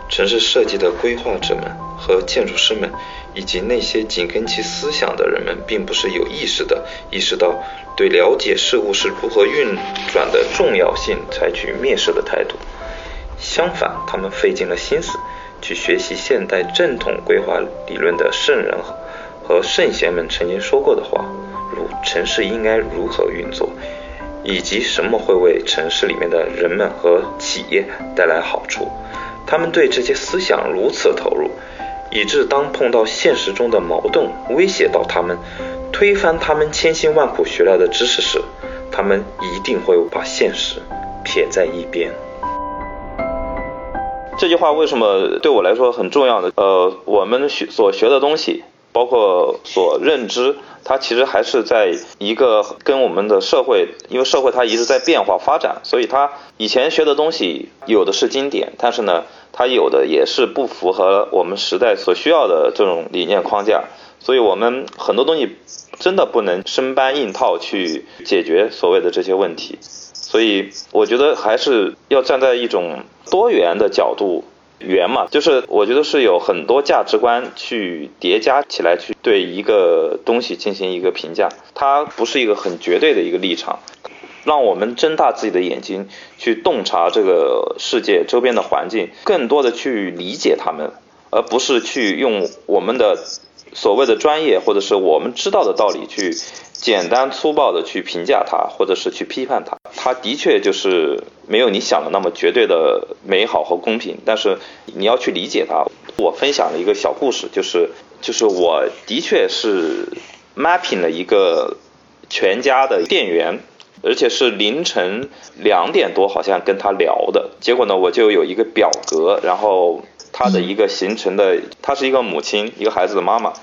城市设计的规划者们和建筑师们。以及那些紧跟其思想的人们，并不是有意识的意识到对了解事物是如何运转的重要性，采取蔑视的态度。相反，他们费尽了心思去学习现代正统规划理论的圣人和圣贤们曾经说过的话，如城市应该如何运作，以及什么会为城市里面的人们和企业带来好处。他们对这些思想如此投入。以致当碰到现实中的矛盾威胁到他们，推翻他们千辛万苦学来的知识时，他们一定会把现实撇在一边。这句话为什么对我来说很重要呢？呃，我们学所学的东西，包括所认知，它其实还是在一个跟我们的社会，因为社会它一直在变化发展，所以它以前学的东西有的是经典，但是呢。它有的也是不符合我们时代所需要的这种理念框架，所以我们很多东西真的不能生搬硬套去解决所谓的这些问题，所以我觉得还是要站在一种多元的角度，圆嘛，就是我觉得是有很多价值观去叠加起来去对一个东西进行一个评价，它不是一个很绝对的一个立场。让我们睁大自己的眼睛，去洞察这个世界周边的环境，更多的去理解他们，而不是去用我们的所谓的专业或者是我们知道的道理去简单粗暴的去评价它，或者是去批判它。它的确就是没有你想的那么绝对的美好和公平，但是你要去理解它。我分享了一个小故事，就是就是我的确是 mapping 了一个全家的店员。而且是凌晨两点多，好像跟他聊的结果呢，我就有一个表格，然后他的一个形成的，他是一个母亲，一个孩子的妈妈，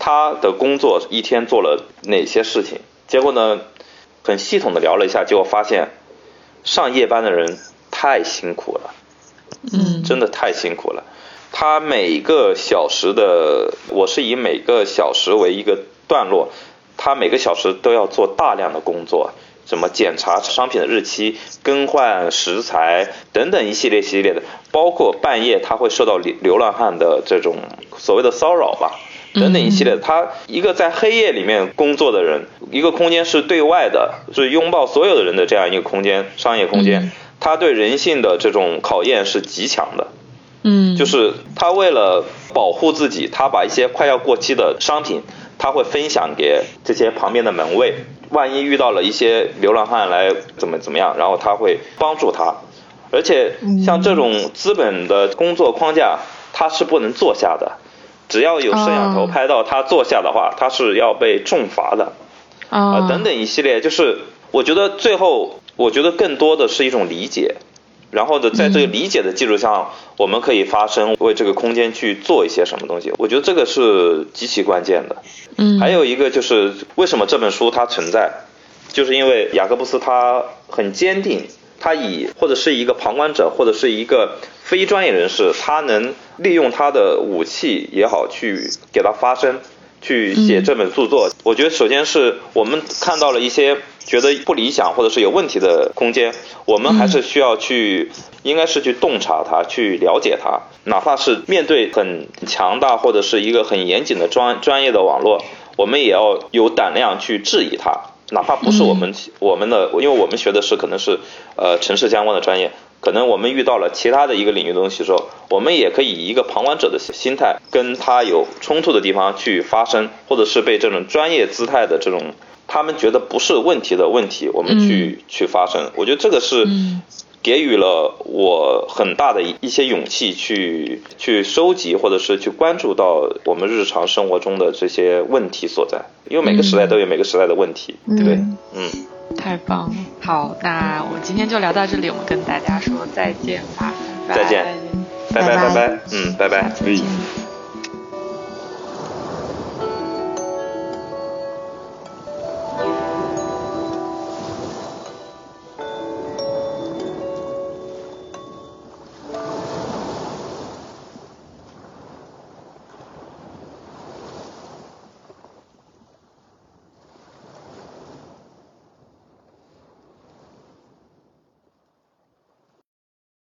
他的工作一天做了哪些事情。结果呢，很系统的聊了一下，结果发现上夜班的人太辛苦了，嗯，真的太辛苦了。他每个小时的，我是以每个小时为一个段落，他每个小时都要做大量的工作。什么检查商品的日期、更换食材等等一系列系列的，包括半夜他会受到流流浪汉的这种所谓的骚扰吧，等等一系列。他一个在黑夜里面工作的人，一个空间是对外的，是拥抱所有的人的这样一个空间，商业空间，他对人性的这种考验是极强的。嗯，就是他为了保护自己，他把一些快要过期的商品，他会分享给这些旁边的门卫。万一遇到了一些流浪汉来怎么怎么样，然后他会帮助他，而且像这种资本的工作框架，他是不能坐下的，只要有摄像头拍到他坐下的话，他是要被重罚的，啊等等一系列，就是我觉得最后我觉得更多的是一种理解，然后的在这个理解的基础上，我们可以发声，为这个空间去做一些什么东西，我觉得这个是极其关键的。嗯，还有一个就是为什么这本书它存在，就是因为雅各布斯他很坚定，他以或者是一个旁观者或者是一个非专业人士，他能利用他的武器也好去给他发声，去写这本著作。我觉得首先是我们看到了一些觉得不理想或者是有问题的空间，我们还是需要去。应该是去洞察它，去了解它，哪怕是面对很强大或者是一个很严谨的专专业的网络，我们也要有胆量去质疑它，哪怕不是我们我们的，因为我们学的是可能是呃城市相关的专业，可能我们遇到了其他的一个领域的东西的时候，我们也可以以一个旁观者的心态，跟他有冲突的地方去发声，或者是被这种专业姿态的这种他们觉得不是问题的问题，我们去去发声，我觉得这个是。给予了我很大的一些勇气，去去收集或者是去关注到我们日常生活中的这些问题所在，因为每个时代都有每个时代的问题，对不对？嗯，太棒了。好，那我们今天就聊到这里，我们跟大家说再见吧，再见，拜拜拜拜，嗯，拜拜，再见。